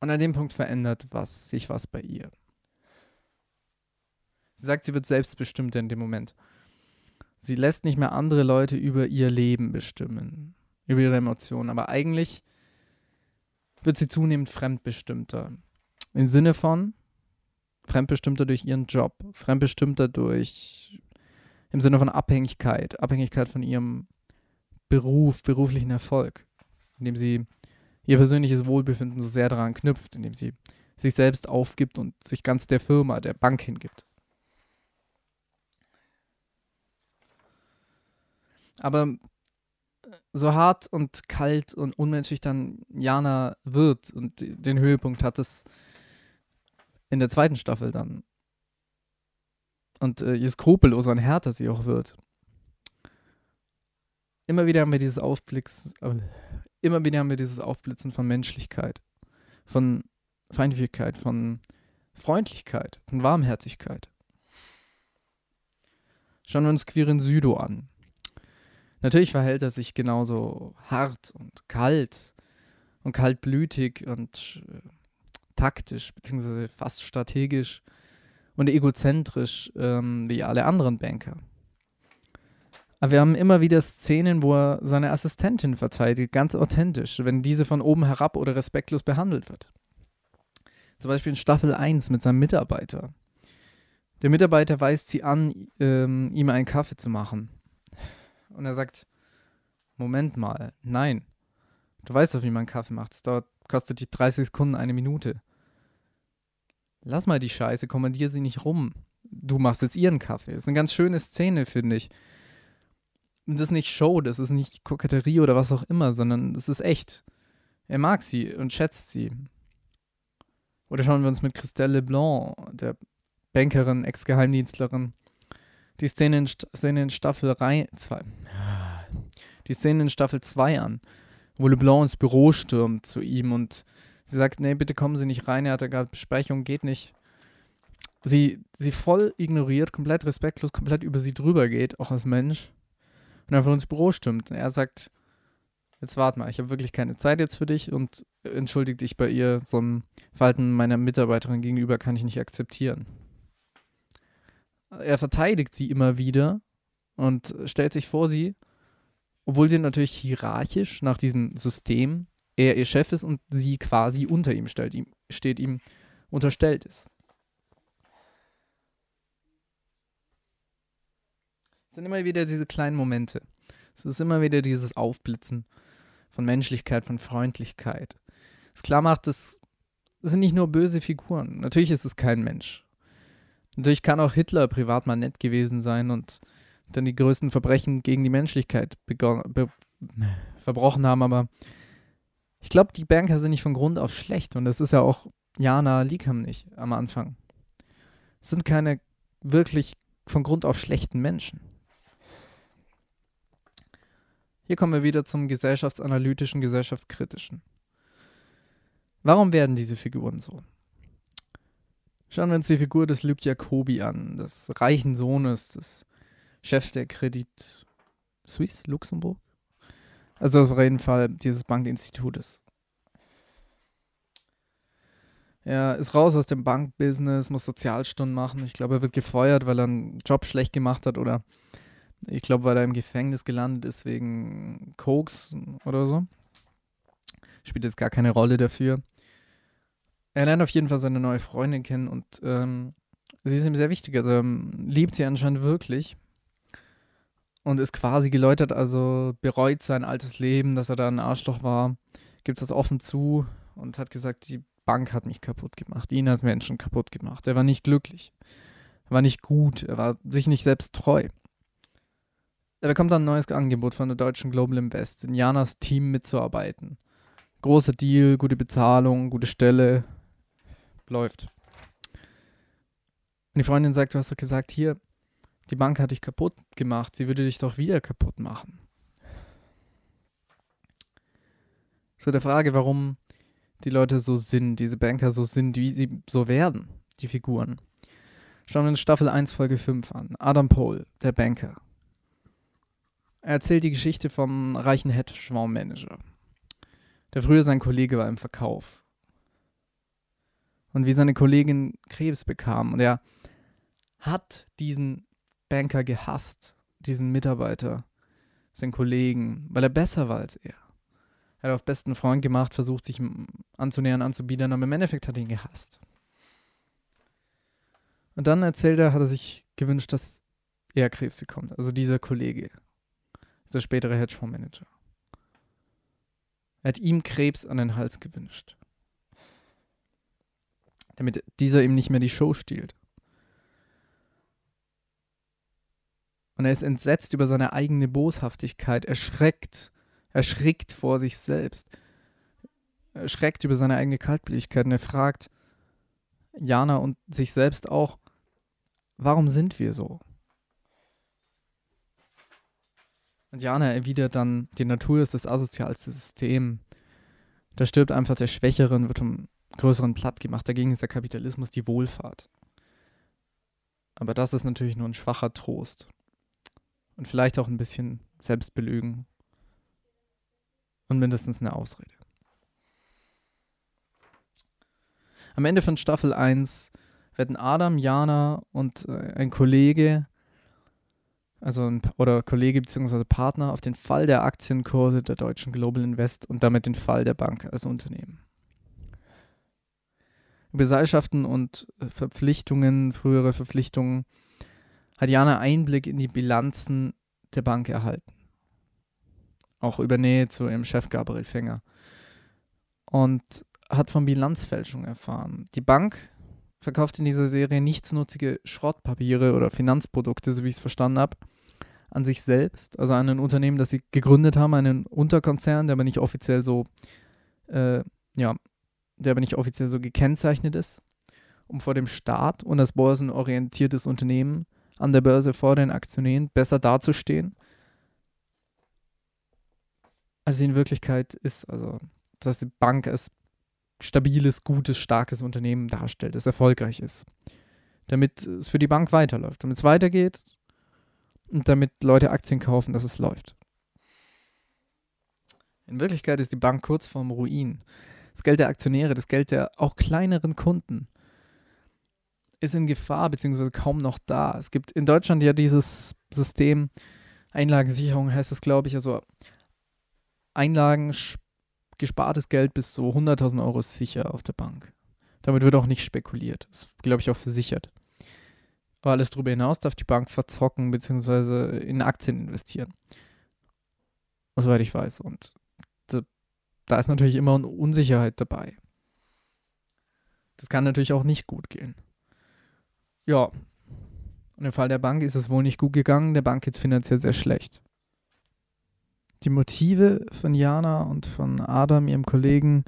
Und an dem Punkt verändert was, sich was bei ihr. Sie sagt, sie wird selbstbestimmt in dem Moment. Sie lässt nicht mehr andere Leute über ihr Leben bestimmen, über ihre Emotionen. Aber eigentlich wird sie zunehmend fremdbestimmter. Im Sinne von fremdbestimmter durch ihren Job, fremdbestimmter durch, im Sinne von Abhängigkeit, Abhängigkeit von ihrem Beruf, beruflichen Erfolg, indem sie ihr persönliches Wohlbefinden so sehr daran knüpft, indem sie sich selbst aufgibt und sich ganz der Firma, der Bank hingibt. Aber äh, so hart und kalt und unmenschlich dann Jana wird und den Höhepunkt hat es in der zweiten Staffel dann. Und äh, je skrupelloser und härter sie auch wird. Immer wieder haben wir dieses Aufblicks, immer wieder haben wir dieses Aufblitzen von Menschlichkeit, von Feindlichkeit, von Freundlichkeit, von Warmherzigkeit. Schauen wir uns Quirin Südo an. Natürlich verhält er sich genauso hart und kalt und kaltblütig und äh, taktisch, beziehungsweise fast strategisch und egozentrisch ähm, wie alle anderen Banker. Aber wir haben immer wieder Szenen, wo er seine Assistentin verteidigt, ganz authentisch, wenn diese von oben herab oder respektlos behandelt wird. Zum Beispiel in Staffel 1 mit seinem Mitarbeiter. Der Mitarbeiter weist sie an, ähm, ihm einen Kaffee zu machen. Und er sagt, Moment mal, nein. Du weißt doch, wie man Kaffee macht. Es dauert, kostet dich 30 Sekunden, eine Minute. Lass mal die Scheiße, kommandier sie nicht rum. Du machst jetzt ihren Kaffee. Das ist eine ganz schöne Szene, finde ich. Das ist nicht Show, das ist nicht Koketterie oder was auch immer, sondern das ist echt. Er mag sie und schätzt sie. Oder schauen wir uns mit Christelle Leblanc, der Bankerin, Ex-Geheimdienstlerin, die Szene in, Szene in Staffel 2. Die Szene in Staffel 2 an. wo LeBlanc ins Büro stürmt zu ihm und sie sagt, nee, bitte kommen Sie nicht rein, er hat ja gerade Besprechung, geht nicht. Sie, sie voll ignoriert, komplett respektlos, komplett über sie drüber geht, auch als Mensch, und einfach ins Büro stürmt. Und er sagt, jetzt warte mal, ich habe wirklich keine Zeit jetzt für dich und entschuldigt dich bei ihr, so ein Verhalten meiner Mitarbeiterin gegenüber kann ich nicht akzeptieren. Er verteidigt sie immer wieder und stellt sich vor sie, obwohl sie natürlich hierarchisch nach diesem System er ihr Chef ist und sie quasi unter ihm stellt, ihm, steht, ihm unterstellt ist. Es sind immer wieder diese kleinen Momente. Es ist immer wieder dieses Aufblitzen von Menschlichkeit, von Freundlichkeit. Es klar macht, es sind nicht nur böse Figuren. Natürlich ist es kein Mensch. Natürlich kann auch Hitler privat mal nett gewesen sein und dann die größten Verbrechen gegen die Menschlichkeit verbrochen haben, aber ich glaube, die Banker sind nicht von Grund auf schlecht und das ist ja auch Jana Liekam nicht am Anfang. Es sind keine wirklich von Grund auf schlechten Menschen. Hier kommen wir wieder zum gesellschaftsanalytischen, gesellschaftskritischen. Warum werden diese Figuren so? Schauen wir uns die Figur des Luc Jacobi an, des reichen Sohnes des Chefs der Credit Suisse, Luxemburg. Also auf jeden Fall dieses Bankinstitutes. Er ist raus aus dem Bankbusiness, muss Sozialstunden machen. Ich glaube, er wird gefeuert, weil er einen Job schlecht gemacht hat oder ich glaube, weil er im Gefängnis gelandet ist wegen Koks oder so. Spielt jetzt gar keine Rolle dafür. Er lernt auf jeden Fall seine neue Freundin kennen und ähm, sie ist ihm sehr wichtig. Also ähm, liebt sie anscheinend wirklich und ist quasi geläutert, also bereut sein altes Leben, dass er da ein Arschloch war, gibt das offen zu und hat gesagt, die Bank hat mich kaputt gemacht, ihn als Menschen kaputt gemacht. Er war nicht glücklich, er war nicht gut, er war sich nicht selbst treu. Er bekommt ein neues Angebot von der deutschen Global Invest, in Janas Team mitzuarbeiten. Großer Deal, gute Bezahlung, gute Stelle, läuft. Und die Freundin sagt, du hast doch gesagt, hier, die Bank hat dich kaputt gemacht, sie würde dich doch wieder kaputt machen. So der Frage, warum die Leute so sind, diese Banker so sind, wie sie so werden, die Figuren. Schauen wir uns Staffel 1, Folge 5 an. Adam Pohl, der Banker. Er erzählt die Geschichte vom reichen Hedgefondsmanager, der früher sein Kollege war im Verkauf. Und wie seine Kollegin Krebs bekam. Und er hat diesen Banker gehasst, diesen Mitarbeiter, seinen Kollegen, weil er besser war als er. Er hat auf besten Freund gemacht, versucht sich anzunähern, anzubiedern, aber im Endeffekt hat er ihn gehasst. Und dann erzählt er, hat er sich gewünscht, dass er Krebs bekommt, also dieser Kollege, dieser spätere Hedgefondsmanager. Er hat ihm Krebs an den Hals gewünscht, damit dieser ihm nicht mehr die Show stiehlt. Und er ist entsetzt über seine eigene Boshaftigkeit, erschreckt, erschrickt vor sich selbst, erschreckt über seine eigene Kaltblütigkeit und er fragt Jana und sich selbst auch, warum sind wir so? Und Jana erwidert dann, die Natur ist das asozialste System. Da stirbt einfach der Schwächere und wird vom Größeren platt gemacht. Dagegen ist der Kapitalismus die Wohlfahrt. Aber das ist natürlich nur ein schwacher Trost und vielleicht auch ein bisschen Selbstbelügen und mindestens eine Ausrede. Am Ende von Staffel 1 werden Adam, Jana und äh, ein Kollege, also ein, oder Kollege bzw. Partner auf den Fall der Aktienkurse der deutschen Global Invest und damit den Fall der Bank als Unternehmen. Gesellschaften und äh, Verpflichtungen, frühere Verpflichtungen hat Jana Einblick in die Bilanzen der Bank erhalten. Auch über Nähe zu ihrem Chef Gabriel Fänger. Und hat von Bilanzfälschung erfahren. Die Bank verkauft in dieser Serie nichtsnutzige Schrottpapiere oder Finanzprodukte, so wie ich es verstanden habe, an sich selbst, also an ein Unternehmen, das sie gegründet haben, einen Unterkonzern, der aber nicht offiziell so, äh, ja, der aber nicht offiziell so gekennzeichnet ist, um vor dem Staat und als börsenorientiertes Unternehmen an der Börse vor den Aktionären besser dazustehen. Also in Wirklichkeit ist, also, dass die Bank als stabiles, gutes, starkes Unternehmen darstellt, das erfolgreich ist. Damit es für die Bank weiterläuft, damit es weitergeht und damit Leute Aktien kaufen, dass es läuft. In Wirklichkeit ist die Bank kurz vorm Ruin. Das Geld der Aktionäre, das Geld der auch kleineren Kunden ist in Gefahr, beziehungsweise kaum noch da. Es gibt in Deutschland ja dieses System, Einlagensicherung heißt es, glaube ich, also Einlagen, gespartes Geld bis so 100.000 Euro sicher auf der Bank. Damit wird auch nicht spekuliert. Das ist, glaube ich, auch versichert. Aber alles darüber hinaus darf die Bank verzocken beziehungsweise in Aktien investieren. Soweit ich weiß. Und da ist natürlich immer eine Unsicherheit dabei. Das kann natürlich auch nicht gut gehen. Ja. Und im Fall der Bank ist es wohl nicht gut gegangen. Der Bank geht es finanziell sehr schlecht. Die Motive von Jana und von Adam, ihrem Kollegen,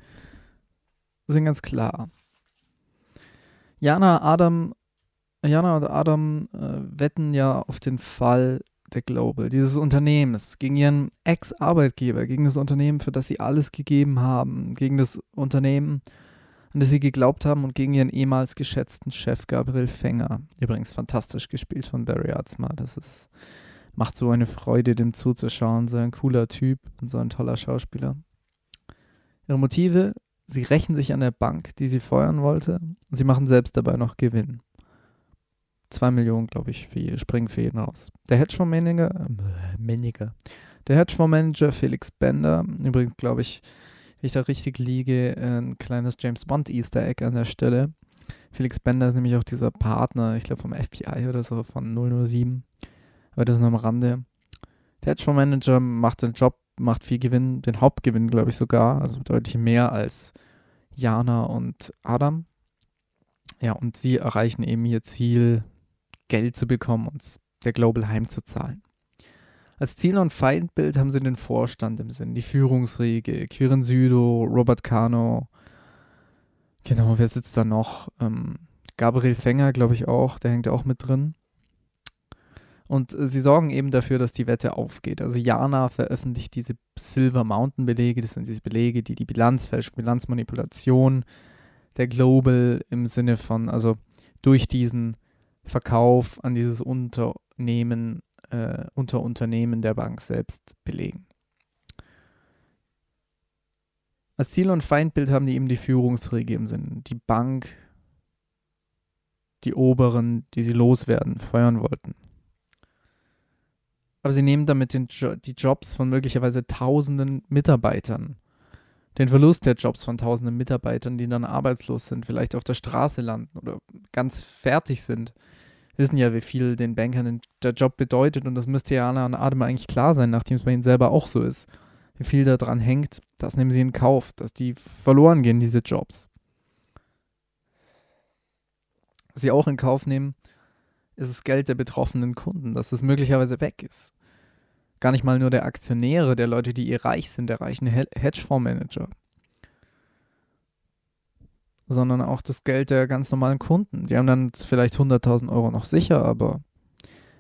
sind ganz klar. Jana, Adam, Jana und Adam äh, wetten ja auf den Fall der Global, dieses Unternehmens, gegen ihren Ex-Arbeitgeber, gegen das Unternehmen, für das sie alles gegeben haben, gegen das Unternehmen, an das sie geglaubt haben und gegen ihren ehemals geschätzten Chef Gabriel Fänger. Übrigens fantastisch gespielt von Barry Atzma. Das ist macht so eine Freude, dem zuzuschauen. So ein cooler Typ und so ein toller Schauspieler. Ihre Motive, sie rächen sich an der Bank, die sie feuern wollte, und sie machen selbst dabei noch Gewinn. Zwei Millionen, glaube ich, für springen für jeden raus. Der Hedgefondsmanager, äh, Manager, der Hedgefondsmanager Felix Bender, übrigens, glaube ich, wenn ich da richtig liege, ein kleines James Bond Easter Egg an der Stelle. Felix Bender ist nämlich auch dieser Partner, ich glaube vom FBI oder so, von 007 aber das nur am Rande. Der Hedgefondsmanager macht den Job, macht viel Gewinn, den Hauptgewinn, glaube ich sogar, also deutlich mehr als Jana und Adam. Ja, und sie erreichen eben ihr Ziel, Geld zu bekommen und der Global heimzuzahlen. Als Ziel und Feindbild haben sie den Vorstand im Sinn, die Führungsriege, Quirin Südo, Robert Cano. Genau, wer sitzt da noch? Ähm, Gabriel Fänger, glaube ich auch, der hängt auch mit drin. Und äh, sie sorgen eben dafür, dass die Wette aufgeht. Also Jana veröffentlicht diese Silver Mountain Belege, das sind diese Belege, die die Bilanzfälschung, Bilanzmanipulation der Global im Sinne von, also durch diesen Verkauf an dieses Unternehmen, äh, Unterunternehmen der Bank selbst belegen. Als Ziel und Feindbild haben die eben die Führungsriege im Sinn. Die Bank, die Oberen, die sie loswerden, feuern wollten aber sie nehmen damit jo die Jobs von möglicherweise tausenden Mitarbeitern. Den Verlust der Jobs von tausenden Mitarbeitern, die dann arbeitslos sind, vielleicht auf der Straße landen oder ganz fertig sind. Wir wissen ja, wie viel den Bankern der Job bedeutet und das müsste ja und Adam eigentlich klar sein, nachdem es bei ihnen selber auch so ist. Wie viel da dran hängt, das nehmen sie in Kauf, dass die verloren gehen, diese Jobs. Was sie auch in Kauf nehmen, ist das Geld der betroffenen Kunden, dass es möglicherweise weg ist. Gar nicht mal nur der Aktionäre, der Leute, die ihr reich sind, der reichen Hedgefondsmanager, sondern auch das Geld der ganz normalen Kunden. Die haben dann vielleicht 100.000 Euro noch sicher, aber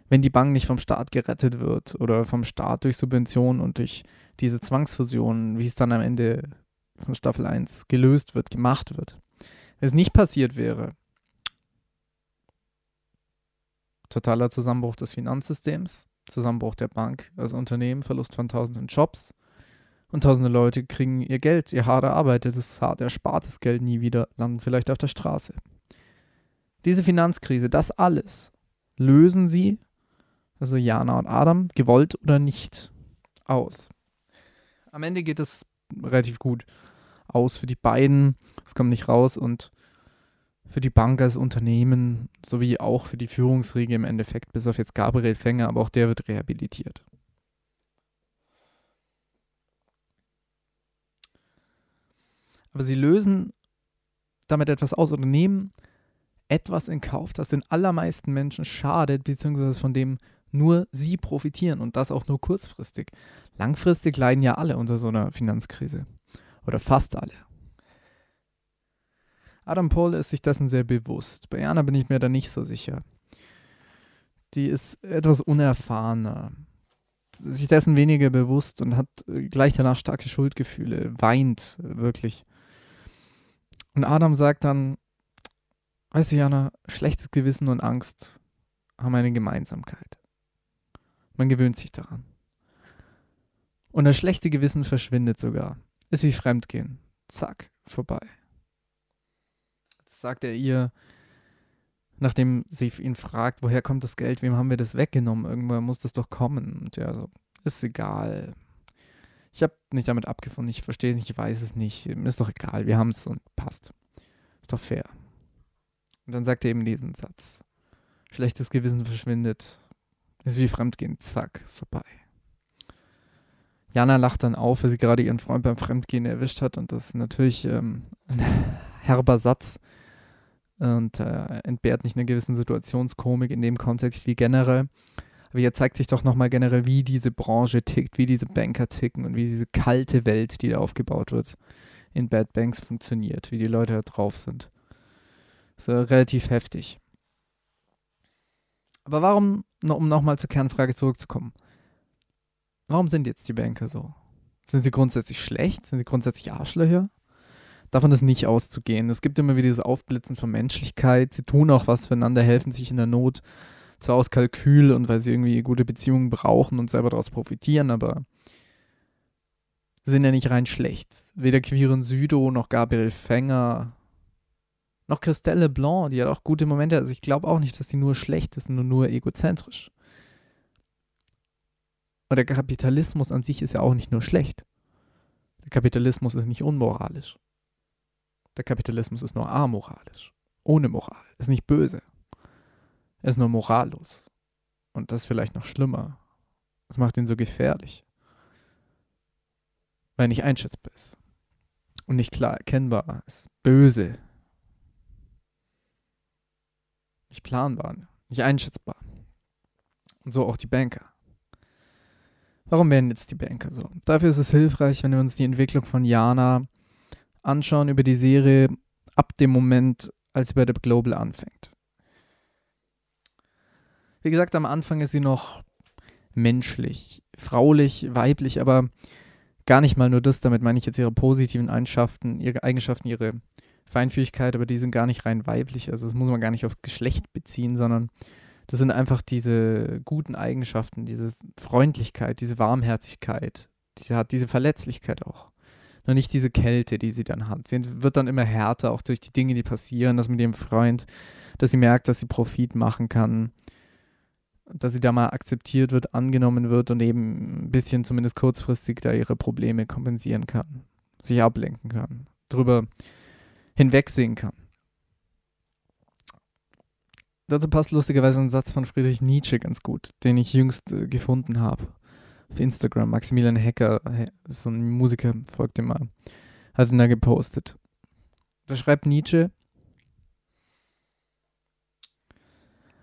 wenn die Bank nicht vom Staat gerettet wird oder vom Staat durch Subventionen und durch diese Zwangsfusionen, wie es dann am Ende von Staffel 1 gelöst wird, gemacht wird. Wenn es nicht passiert wäre, totaler Zusammenbruch des Finanzsystems, Zusammenbruch der Bank als Unternehmen, Verlust von tausenden Jobs. Und tausende Leute kriegen ihr Geld, ihr hart erarbeitetes, hart erspartes Geld nie wieder, landen vielleicht auf der Straße. Diese Finanzkrise, das alles lösen sie, also Jana und Adam, gewollt oder nicht, aus. Am Ende geht es relativ gut aus für die beiden. Es kommt nicht raus und für die Bank als Unternehmen sowie auch für die Führungsriege im Endeffekt, bis auf jetzt Gabriel Fänger, aber auch der wird rehabilitiert. Aber sie lösen damit etwas aus oder nehmen etwas in Kauf, das den allermeisten Menschen schadet, beziehungsweise von dem nur sie profitieren und das auch nur kurzfristig. Langfristig leiden ja alle unter so einer Finanzkrise. Oder fast alle. Adam Paul ist sich dessen sehr bewusst. Bei Jana bin ich mir da nicht so sicher. Die ist etwas unerfahrener. sich dessen weniger bewusst und hat äh, gleich danach starke Schuldgefühle, weint wirklich. Und Adam sagt dann, weißt du, Jana, schlechtes Gewissen und Angst haben eine Gemeinsamkeit. Man gewöhnt sich daran. Und das schlechte Gewissen verschwindet sogar. Ist wie Fremdgehen. Zack, vorbei. Sagt er ihr, nachdem sie ihn fragt, woher kommt das Geld, wem haben wir das weggenommen? Irgendwann muss das doch kommen. Und ja, so, ist egal. Ich habe nicht damit abgefunden, ich verstehe es nicht, ich weiß es nicht. Ist doch egal, wir haben es und passt. Ist doch fair. Und dann sagt er eben diesen Satz. Schlechtes Gewissen verschwindet. Ist wie Fremdgehen, zack, vorbei. Jana lacht dann auf, weil sie gerade ihren Freund beim Fremdgehen erwischt hat und das ist natürlich ähm, ein herber Satz und äh, entbehrt nicht einer gewissen Situationskomik in dem Kontext wie generell. Aber hier zeigt sich doch nochmal generell, wie diese Branche tickt, wie diese Banker ticken und wie diese kalte Welt, die da aufgebaut wird, in Bad Banks funktioniert, wie die Leute da drauf sind. Äh, relativ heftig. Aber warum, um nochmal zur Kernfrage zurückzukommen, warum sind jetzt die Banker so? Sind sie grundsätzlich schlecht? Sind sie grundsätzlich Arschlöcher? Davon ist nicht auszugehen. Es gibt immer wieder dieses Aufblitzen von Menschlichkeit. Sie tun auch was füreinander, helfen sich in der Not. Zwar aus Kalkül und weil sie irgendwie gute Beziehungen brauchen und selber daraus profitieren, aber sind ja nicht rein schlecht. Weder Quirin Südo noch Gabriel Fänger noch Christelle Blanc, die hat auch gute Momente. Also ich glaube auch nicht, dass sie nur schlecht ist, nur nur egozentrisch. Und der Kapitalismus an sich ist ja auch nicht nur schlecht. Der Kapitalismus ist nicht unmoralisch. Der Kapitalismus ist nur amoralisch. Ohne Moral. Ist nicht böse. Er ist nur morallos. Und das ist vielleicht noch schlimmer. Das macht ihn so gefährlich. Weil er nicht einschätzbar ist. Und nicht klar erkennbar ist. Böse. Nicht planbar. Nicht einschätzbar. Und so auch die Banker. Warum werden jetzt die Banker so? Dafür ist es hilfreich, wenn wir uns die Entwicklung von Jana anschauen über die Serie ab dem Moment, als sie bei der Global anfängt. Wie gesagt, am Anfang ist sie noch menschlich, fraulich, weiblich, aber gar nicht mal nur das, damit meine ich jetzt ihre positiven Eigenschaften, ihre Eigenschaften, ihre Feinfühligkeit, aber die sind gar nicht rein weiblich. Also das muss man gar nicht aufs Geschlecht beziehen, sondern das sind einfach diese guten Eigenschaften, diese Freundlichkeit, diese Warmherzigkeit, die sie hat, diese Verletzlichkeit auch noch nicht diese Kälte, die sie dann hat. Sie wird dann immer härter, auch durch die Dinge, die passieren, das mit ihrem Freund, dass sie merkt, dass sie Profit machen kann, dass sie da mal akzeptiert wird, angenommen wird und eben ein bisschen zumindest kurzfristig da ihre Probleme kompensieren kann, sich ablenken kann, drüber hinwegsehen kann. Dazu passt lustigerweise ein Satz von Friedrich Nietzsche ganz gut, den ich jüngst äh, gefunden habe auf Instagram. Maximilian Hacker, so ein Musiker, folgt ihm mal, hat ihn da gepostet. Da schreibt Nietzsche,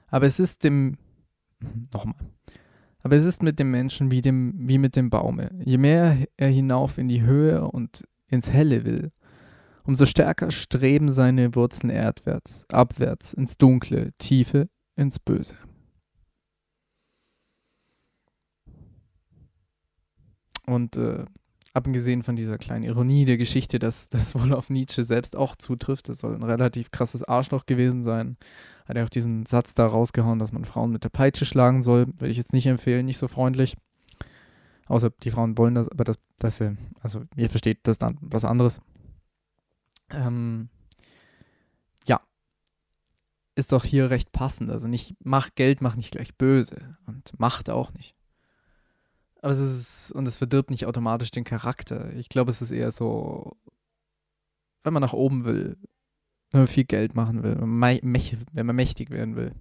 aber es ist dem, nochmal, aber es ist mit dem Menschen wie, dem, wie mit dem Baume. Je mehr er hinauf in die Höhe und ins Helle will, umso stärker streben seine Wurzeln erdwärts, abwärts, ins Dunkle, Tiefe, ins Böse. Und äh, abgesehen von dieser kleinen Ironie der Geschichte, dass das wohl auf Nietzsche selbst auch zutrifft, das soll ein relativ krasses Arschloch gewesen sein, hat er auch diesen Satz da rausgehauen, dass man Frauen mit der Peitsche schlagen soll. Würde ich jetzt nicht empfehlen, nicht so freundlich. Außer die Frauen wollen das, aber das, das also ihr versteht das dann was anderes. Ähm, ja, ist doch hier recht passend. Also nicht, mach Geld, mach nicht gleich böse und Macht auch nicht. Aber es ist, und es verdirbt nicht automatisch den Charakter. Ich glaube, es ist eher so, wenn man nach oben will, wenn man viel Geld machen will, wenn man, mächtig werden will,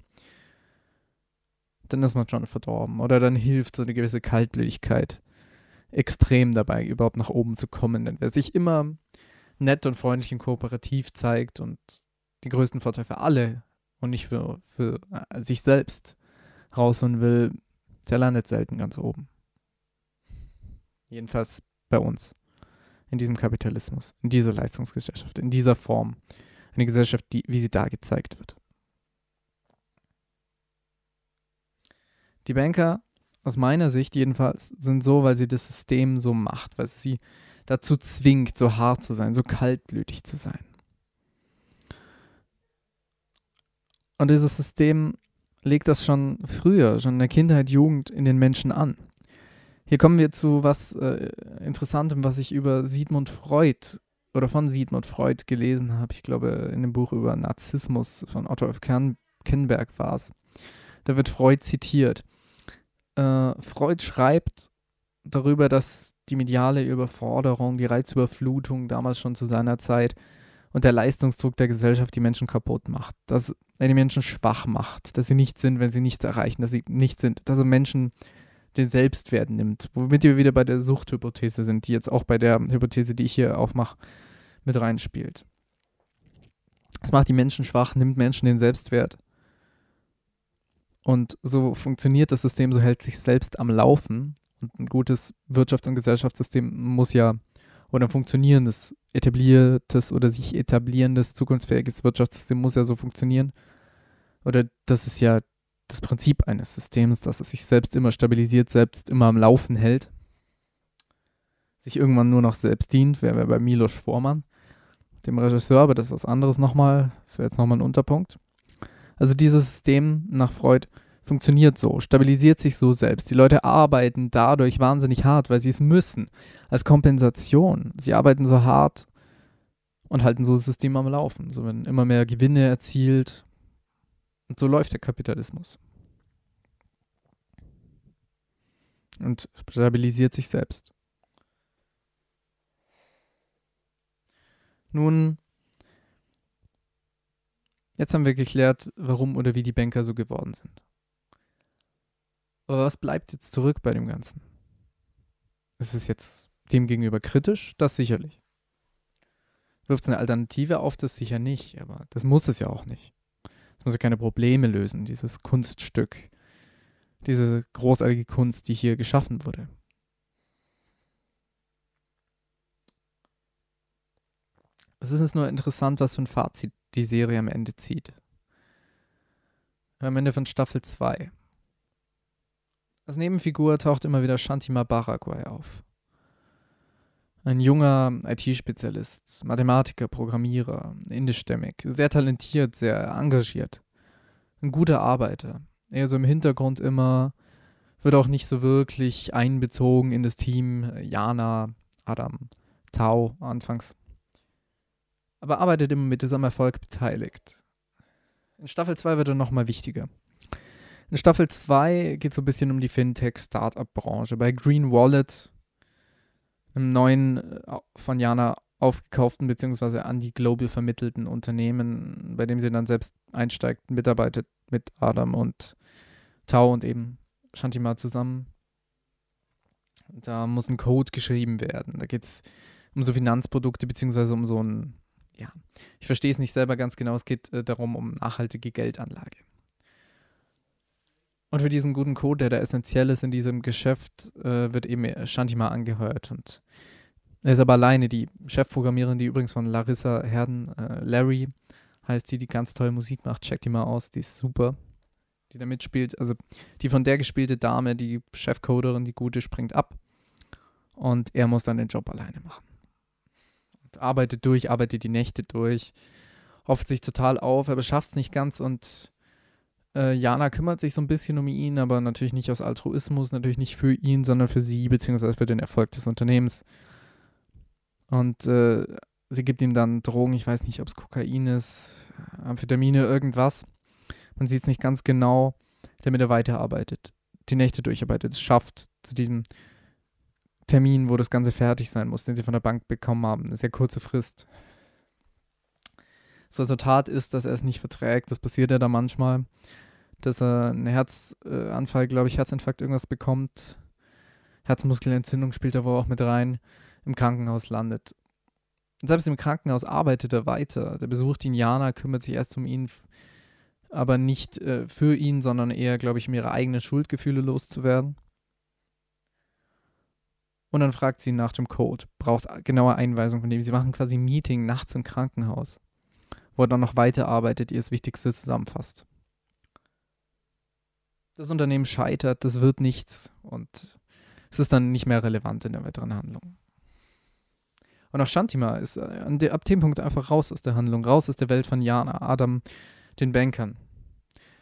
dann ist man schon verdorben. Oder dann hilft so eine gewisse Kaltblütigkeit extrem dabei, überhaupt nach oben zu kommen. Denn wer sich immer nett und freundlich und kooperativ zeigt und den größten Vorteil für alle und nicht für, für äh, sich selbst rausholen will, der landet selten ganz oben. Jedenfalls bei uns. In diesem Kapitalismus, in dieser Leistungsgesellschaft, in dieser Form. Eine Gesellschaft, die, wie sie da gezeigt wird. Die Banker aus meiner Sicht jedenfalls, sind so, weil sie das System so macht, weil sie dazu zwingt, so hart zu sein, so kaltblütig zu sein. Und dieses System legt das schon früher, schon in der Kindheit, Jugend in den Menschen an. Hier kommen wir zu was äh, Interessantem, was ich über Sigmund Freud oder von Sigmund Freud gelesen habe. Ich glaube, in dem Buch über Narzissmus von Otto F. Kern, Kennberg war es. Da wird Freud zitiert. Äh, Freud schreibt darüber, dass die mediale Überforderung, die Reizüberflutung damals schon zu seiner Zeit und der Leistungsdruck der Gesellschaft die Menschen kaputt macht, dass er die Menschen schwach macht, dass sie nicht sind, wenn sie nichts erreichen, dass sie nicht sind, dass er Menschen den Selbstwert nimmt, womit wir wieder bei der Suchthypothese sind, die jetzt auch bei der Hypothese, die ich hier aufmache, mit reinspielt. Es macht die Menschen schwach, nimmt Menschen den Selbstwert. Und so funktioniert das System, so hält sich selbst am Laufen. Und ein gutes Wirtschafts- und Gesellschaftssystem muss ja, oder ein funktionierendes, etabliertes oder sich etablierendes, zukunftsfähiges Wirtschaftssystem muss ja so funktionieren. Oder das ist ja das Prinzip eines Systems, dass es sich selbst immer stabilisiert, selbst immer am Laufen hält, sich irgendwann nur noch selbst dient, wäre bei Milos Forman, dem Regisseur, aber das ist was anderes nochmal, das wäre jetzt nochmal ein Unterpunkt. Also dieses System nach Freud funktioniert so, stabilisiert sich so selbst. Die Leute arbeiten dadurch wahnsinnig hart, weil sie es müssen, als Kompensation. Sie arbeiten so hart und halten so das System am Laufen. So werden immer mehr Gewinne erzielt, und so läuft der Kapitalismus. Und stabilisiert sich selbst. Nun, jetzt haben wir geklärt, warum oder wie die Banker so geworden sind. Aber was bleibt jetzt zurück bei dem Ganzen? Ist es jetzt dem gegenüber kritisch? Das sicherlich. Wirft es eine Alternative auf? Das sicher nicht, aber das muss es ja auch nicht. Es muss ja keine Probleme lösen, dieses Kunststück, diese großartige Kunst, die hier geschaffen wurde. Es ist nur interessant, was für ein Fazit die Serie am Ende zieht. Am Ende von Staffel 2. Als Nebenfigur taucht immer wieder Shantima Barakwai auf. Ein junger IT-Spezialist, Mathematiker, Programmierer, indischstämmig, sehr talentiert, sehr engagiert. Ein guter Arbeiter. Er so im Hintergrund immer, wird auch nicht so wirklich einbezogen in das Team. Jana, Adam, Tau anfangs. Aber arbeitet immer mit diesem Erfolg beteiligt. In Staffel 2 wird er nochmal wichtiger. In Staffel 2 geht es so ein bisschen um die Fintech-Startup-Branche. Bei Green Wallet einem neuen äh, von Jana aufgekauften bzw. an die Global vermittelten Unternehmen, bei dem sie dann selbst einsteigt, mitarbeitet mit Adam und Tau und eben Shantima zusammen. Da muss ein Code geschrieben werden. Da geht es um so Finanzprodukte beziehungsweise um so ein, ja, ich verstehe es nicht selber ganz genau, es geht äh, darum, um nachhaltige Geldanlage. Und für diesen guten Code, der da essentiell ist in diesem Geschäft, äh, wird eben Shantima angehört. Und er ist aber alleine. Die Chefprogrammiererin, die übrigens von Larissa Herden, äh, Larry, heißt die, die ganz toll Musik macht. Check die mal aus, die ist super. Die da mitspielt. Also die von der gespielte Dame, die Chefcoderin, die gute, springt ab. Und er muss dann den Job alleine machen. Und arbeitet durch, arbeitet die Nächte durch, hofft sich total auf, aber schafft es nicht ganz und äh, Jana kümmert sich so ein bisschen um ihn, aber natürlich nicht aus Altruismus, natürlich nicht für ihn, sondern für sie, beziehungsweise für den Erfolg des Unternehmens. Und äh, sie gibt ihm dann Drogen, ich weiß nicht, ob es Kokain ist, Amphetamine, irgendwas. Man sieht es nicht ganz genau, damit er weiterarbeitet, die Nächte durcharbeitet, es schafft zu diesem Termin, wo das Ganze fertig sein muss, den sie von der Bank bekommen haben. Eine sehr kurze Frist. Das Resultat ist, dass er es nicht verträgt. Das passiert ja da manchmal, dass er einen Herzanfall, glaube ich, Herzinfarkt irgendwas bekommt. Herzmuskelentzündung spielt er wohl auch mit rein, im Krankenhaus landet. Und selbst im Krankenhaus arbeitet er weiter. Der besucht ihn Jana, kümmert sich erst um ihn, aber nicht äh, für ihn, sondern eher, glaube ich, um ihre eigenen Schuldgefühle loszuwerden. Und dann fragt sie nach dem Code, braucht genaue Einweisungen von dem. Sie machen quasi ein Meeting nachts im Krankenhaus wo er dann noch weiterarbeitet, ihr das Wichtigste zusammenfasst. das Unternehmen scheitert, das wird nichts und es ist dann nicht mehr relevant in der weiteren Handlung. Und auch Shantima ist äh, ab dem Punkt einfach raus aus der Handlung, raus aus der Welt von Jana, Adam, den Bankern.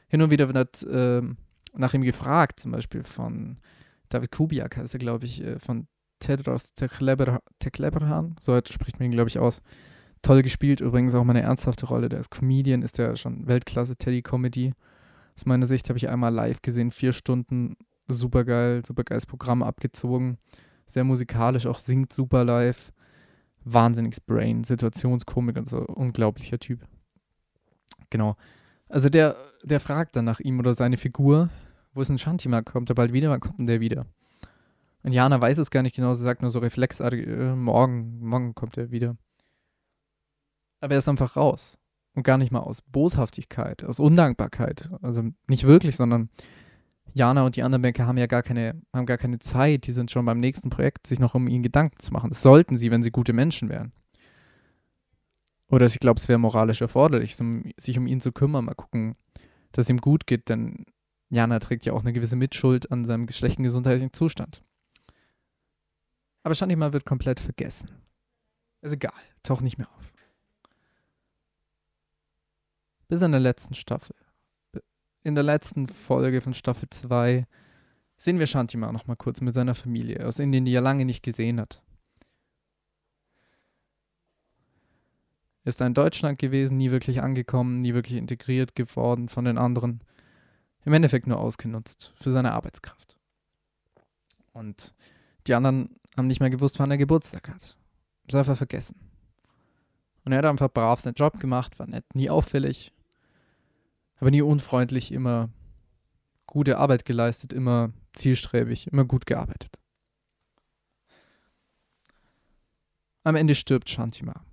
Hin und wieder wird äh, nach ihm gefragt, zum Beispiel von David Kubiak, heißt er, glaube ich, äh, von Tedros Tekleberhan, so spricht man ihn, glaube ich, aus. Toll gespielt, übrigens auch mal eine ernsthafte Rolle. Der ist Comedian, ist der schon Weltklasse Teddy-Comedy. Aus meiner Sicht habe ich einmal live gesehen, vier Stunden, super geil, super geiles Programm abgezogen. Sehr musikalisch, auch singt super live. Wahnsinniges Brain, Situationskomik und so, unglaublicher Typ. Genau. Also der, der fragt dann nach ihm oder seine Figur, wo ist ein Shantima? Kommt er bald wieder? Wann kommt denn der wieder? Und Jana weiß es gar nicht genau, sie sagt nur so reflexartig, äh, morgen, morgen kommt er wieder. Aber er ist einfach raus. Und gar nicht mal aus Boshaftigkeit, aus Undankbarkeit. Also nicht wirklich, sondern Jana und die anderen Banker haben ja gar keine, haben gar keine Zeit. Die sind schon beim nächsten Projekt, sich noch um ihn Gedanken zu machen. Das sollten sie, wenn sie gute Menschen wären. Oder ich glaube, es wäre moralisch erforderlich, sich um ihn zu kümmern, mal gucken, dass es ihm gut geht, denn Jana trägt ja auch eine gewisse Mitschuld an seinem schlechten gesundheitlichen Zustand. Aber Shantima wird komplett vergessen. Ist egal, taucht nicht mehr auf bis in der letzten Staffel. In der letzten Folge von Staffel 2 sehen wir Shantima noch mal kurz mit seiner Familie aus Indien, die er lange nicht gesehen hat. Er ist in Deutschland gewesen, nie wirklich angekommen, nie wirklich integriert geworden von den anderen. Im Endeffekt nur ausgenutzt für seine Arbeitskraft. Und die anderen haben nicht mehr gewusst, wann er Geburtstag hat. Das einfach vergessen. Und er hat einfach brav seinen Job gemacht, war nett, nie auffällig, aber nie unfreundlich, immer gute Arbeit geleistet, immer zielstrebig, immer gut gearbeitet. Am Ende stirbt Shantima.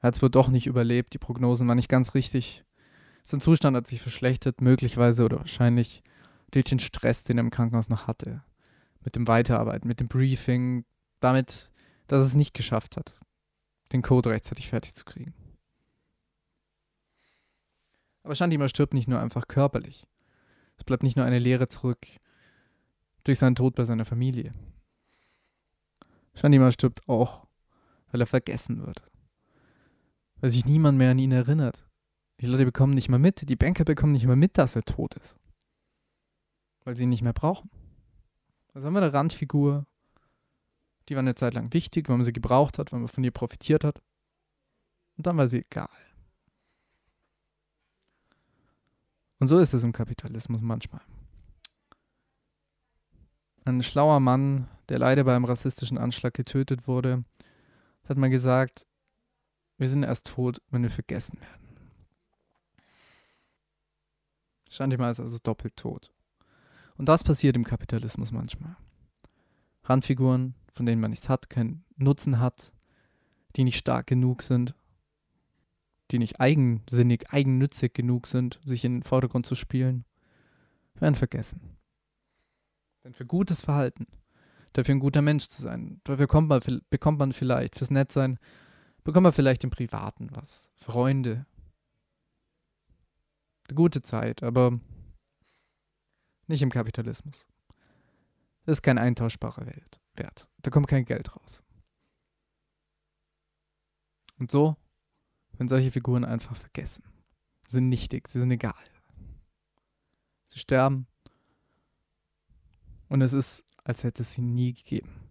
Er hat es wohl doch nicht überlebt, die Prognosen waren nicht ganz richtig. Sein Zustand hat sich verschlechtert, möglicherweise oder wahrscheinlich durch den Stress, den er im Krankenhaus noch hatte. Mit dem Weiterarbeiten, mit dem Briefing, damit, dass er es nicht geschafft hat, den Code rechtzeitig fertig zu kriegen. Aber Shantima stirbt nicht nur einfach körperlich. Es bleibt nicht nur eine Leere zurück durch seinen Tod bei seiner Familie. Shantima stirbt auch, weil er vergessen wird. Weil sich niemand mehr an ihn erinnert. Die Leute bekommen nicht mal mit, die Banker bekommen nicht mal mit, dass er tot ist. Weil sie ihn nicht mehr brauchen. Also haben wir eine Randfigur, die war eine Zeit lang wichtig, weil man sie gebraucht hat, weil man von ihr profitiert hat. Und dann war sie egal. Und so ist es im Kapitalismus manchmal. Ein schlauer Mann, der leider beim rassistischen Anschlag getötet wurde, hat mal gesagt, wir sind erst tot, wenn wir vergessen werden. Shantima ist also doppelt tot. Und das passiert im Kapitalismus manchmal. Randfiguren, von denen man nichts hat, keinen Nutzen hat, die nicht stark genug sind die nicht eigensinnig, eigennützig genug sind, sich in den Vordergrund zu spielen, werden vergessen. Denn für gutes Verhalten, dafür ein guter Mensch zu sein, dafür man, bekommt man vielleicht, fürs Nettsein, bekommt man vielleicht im Privaten was, Freunde, eine gute Zeit, aber nicht im Kapitalismus. Das ist kein eintauschbarer Wert. Da kommt kein Geld raus. Und so wenn solche Figuren einfach vergessen. Sie sind nichtig, sie sind egal. Sie sterben und es ist, als hätte es sie nie gegeben.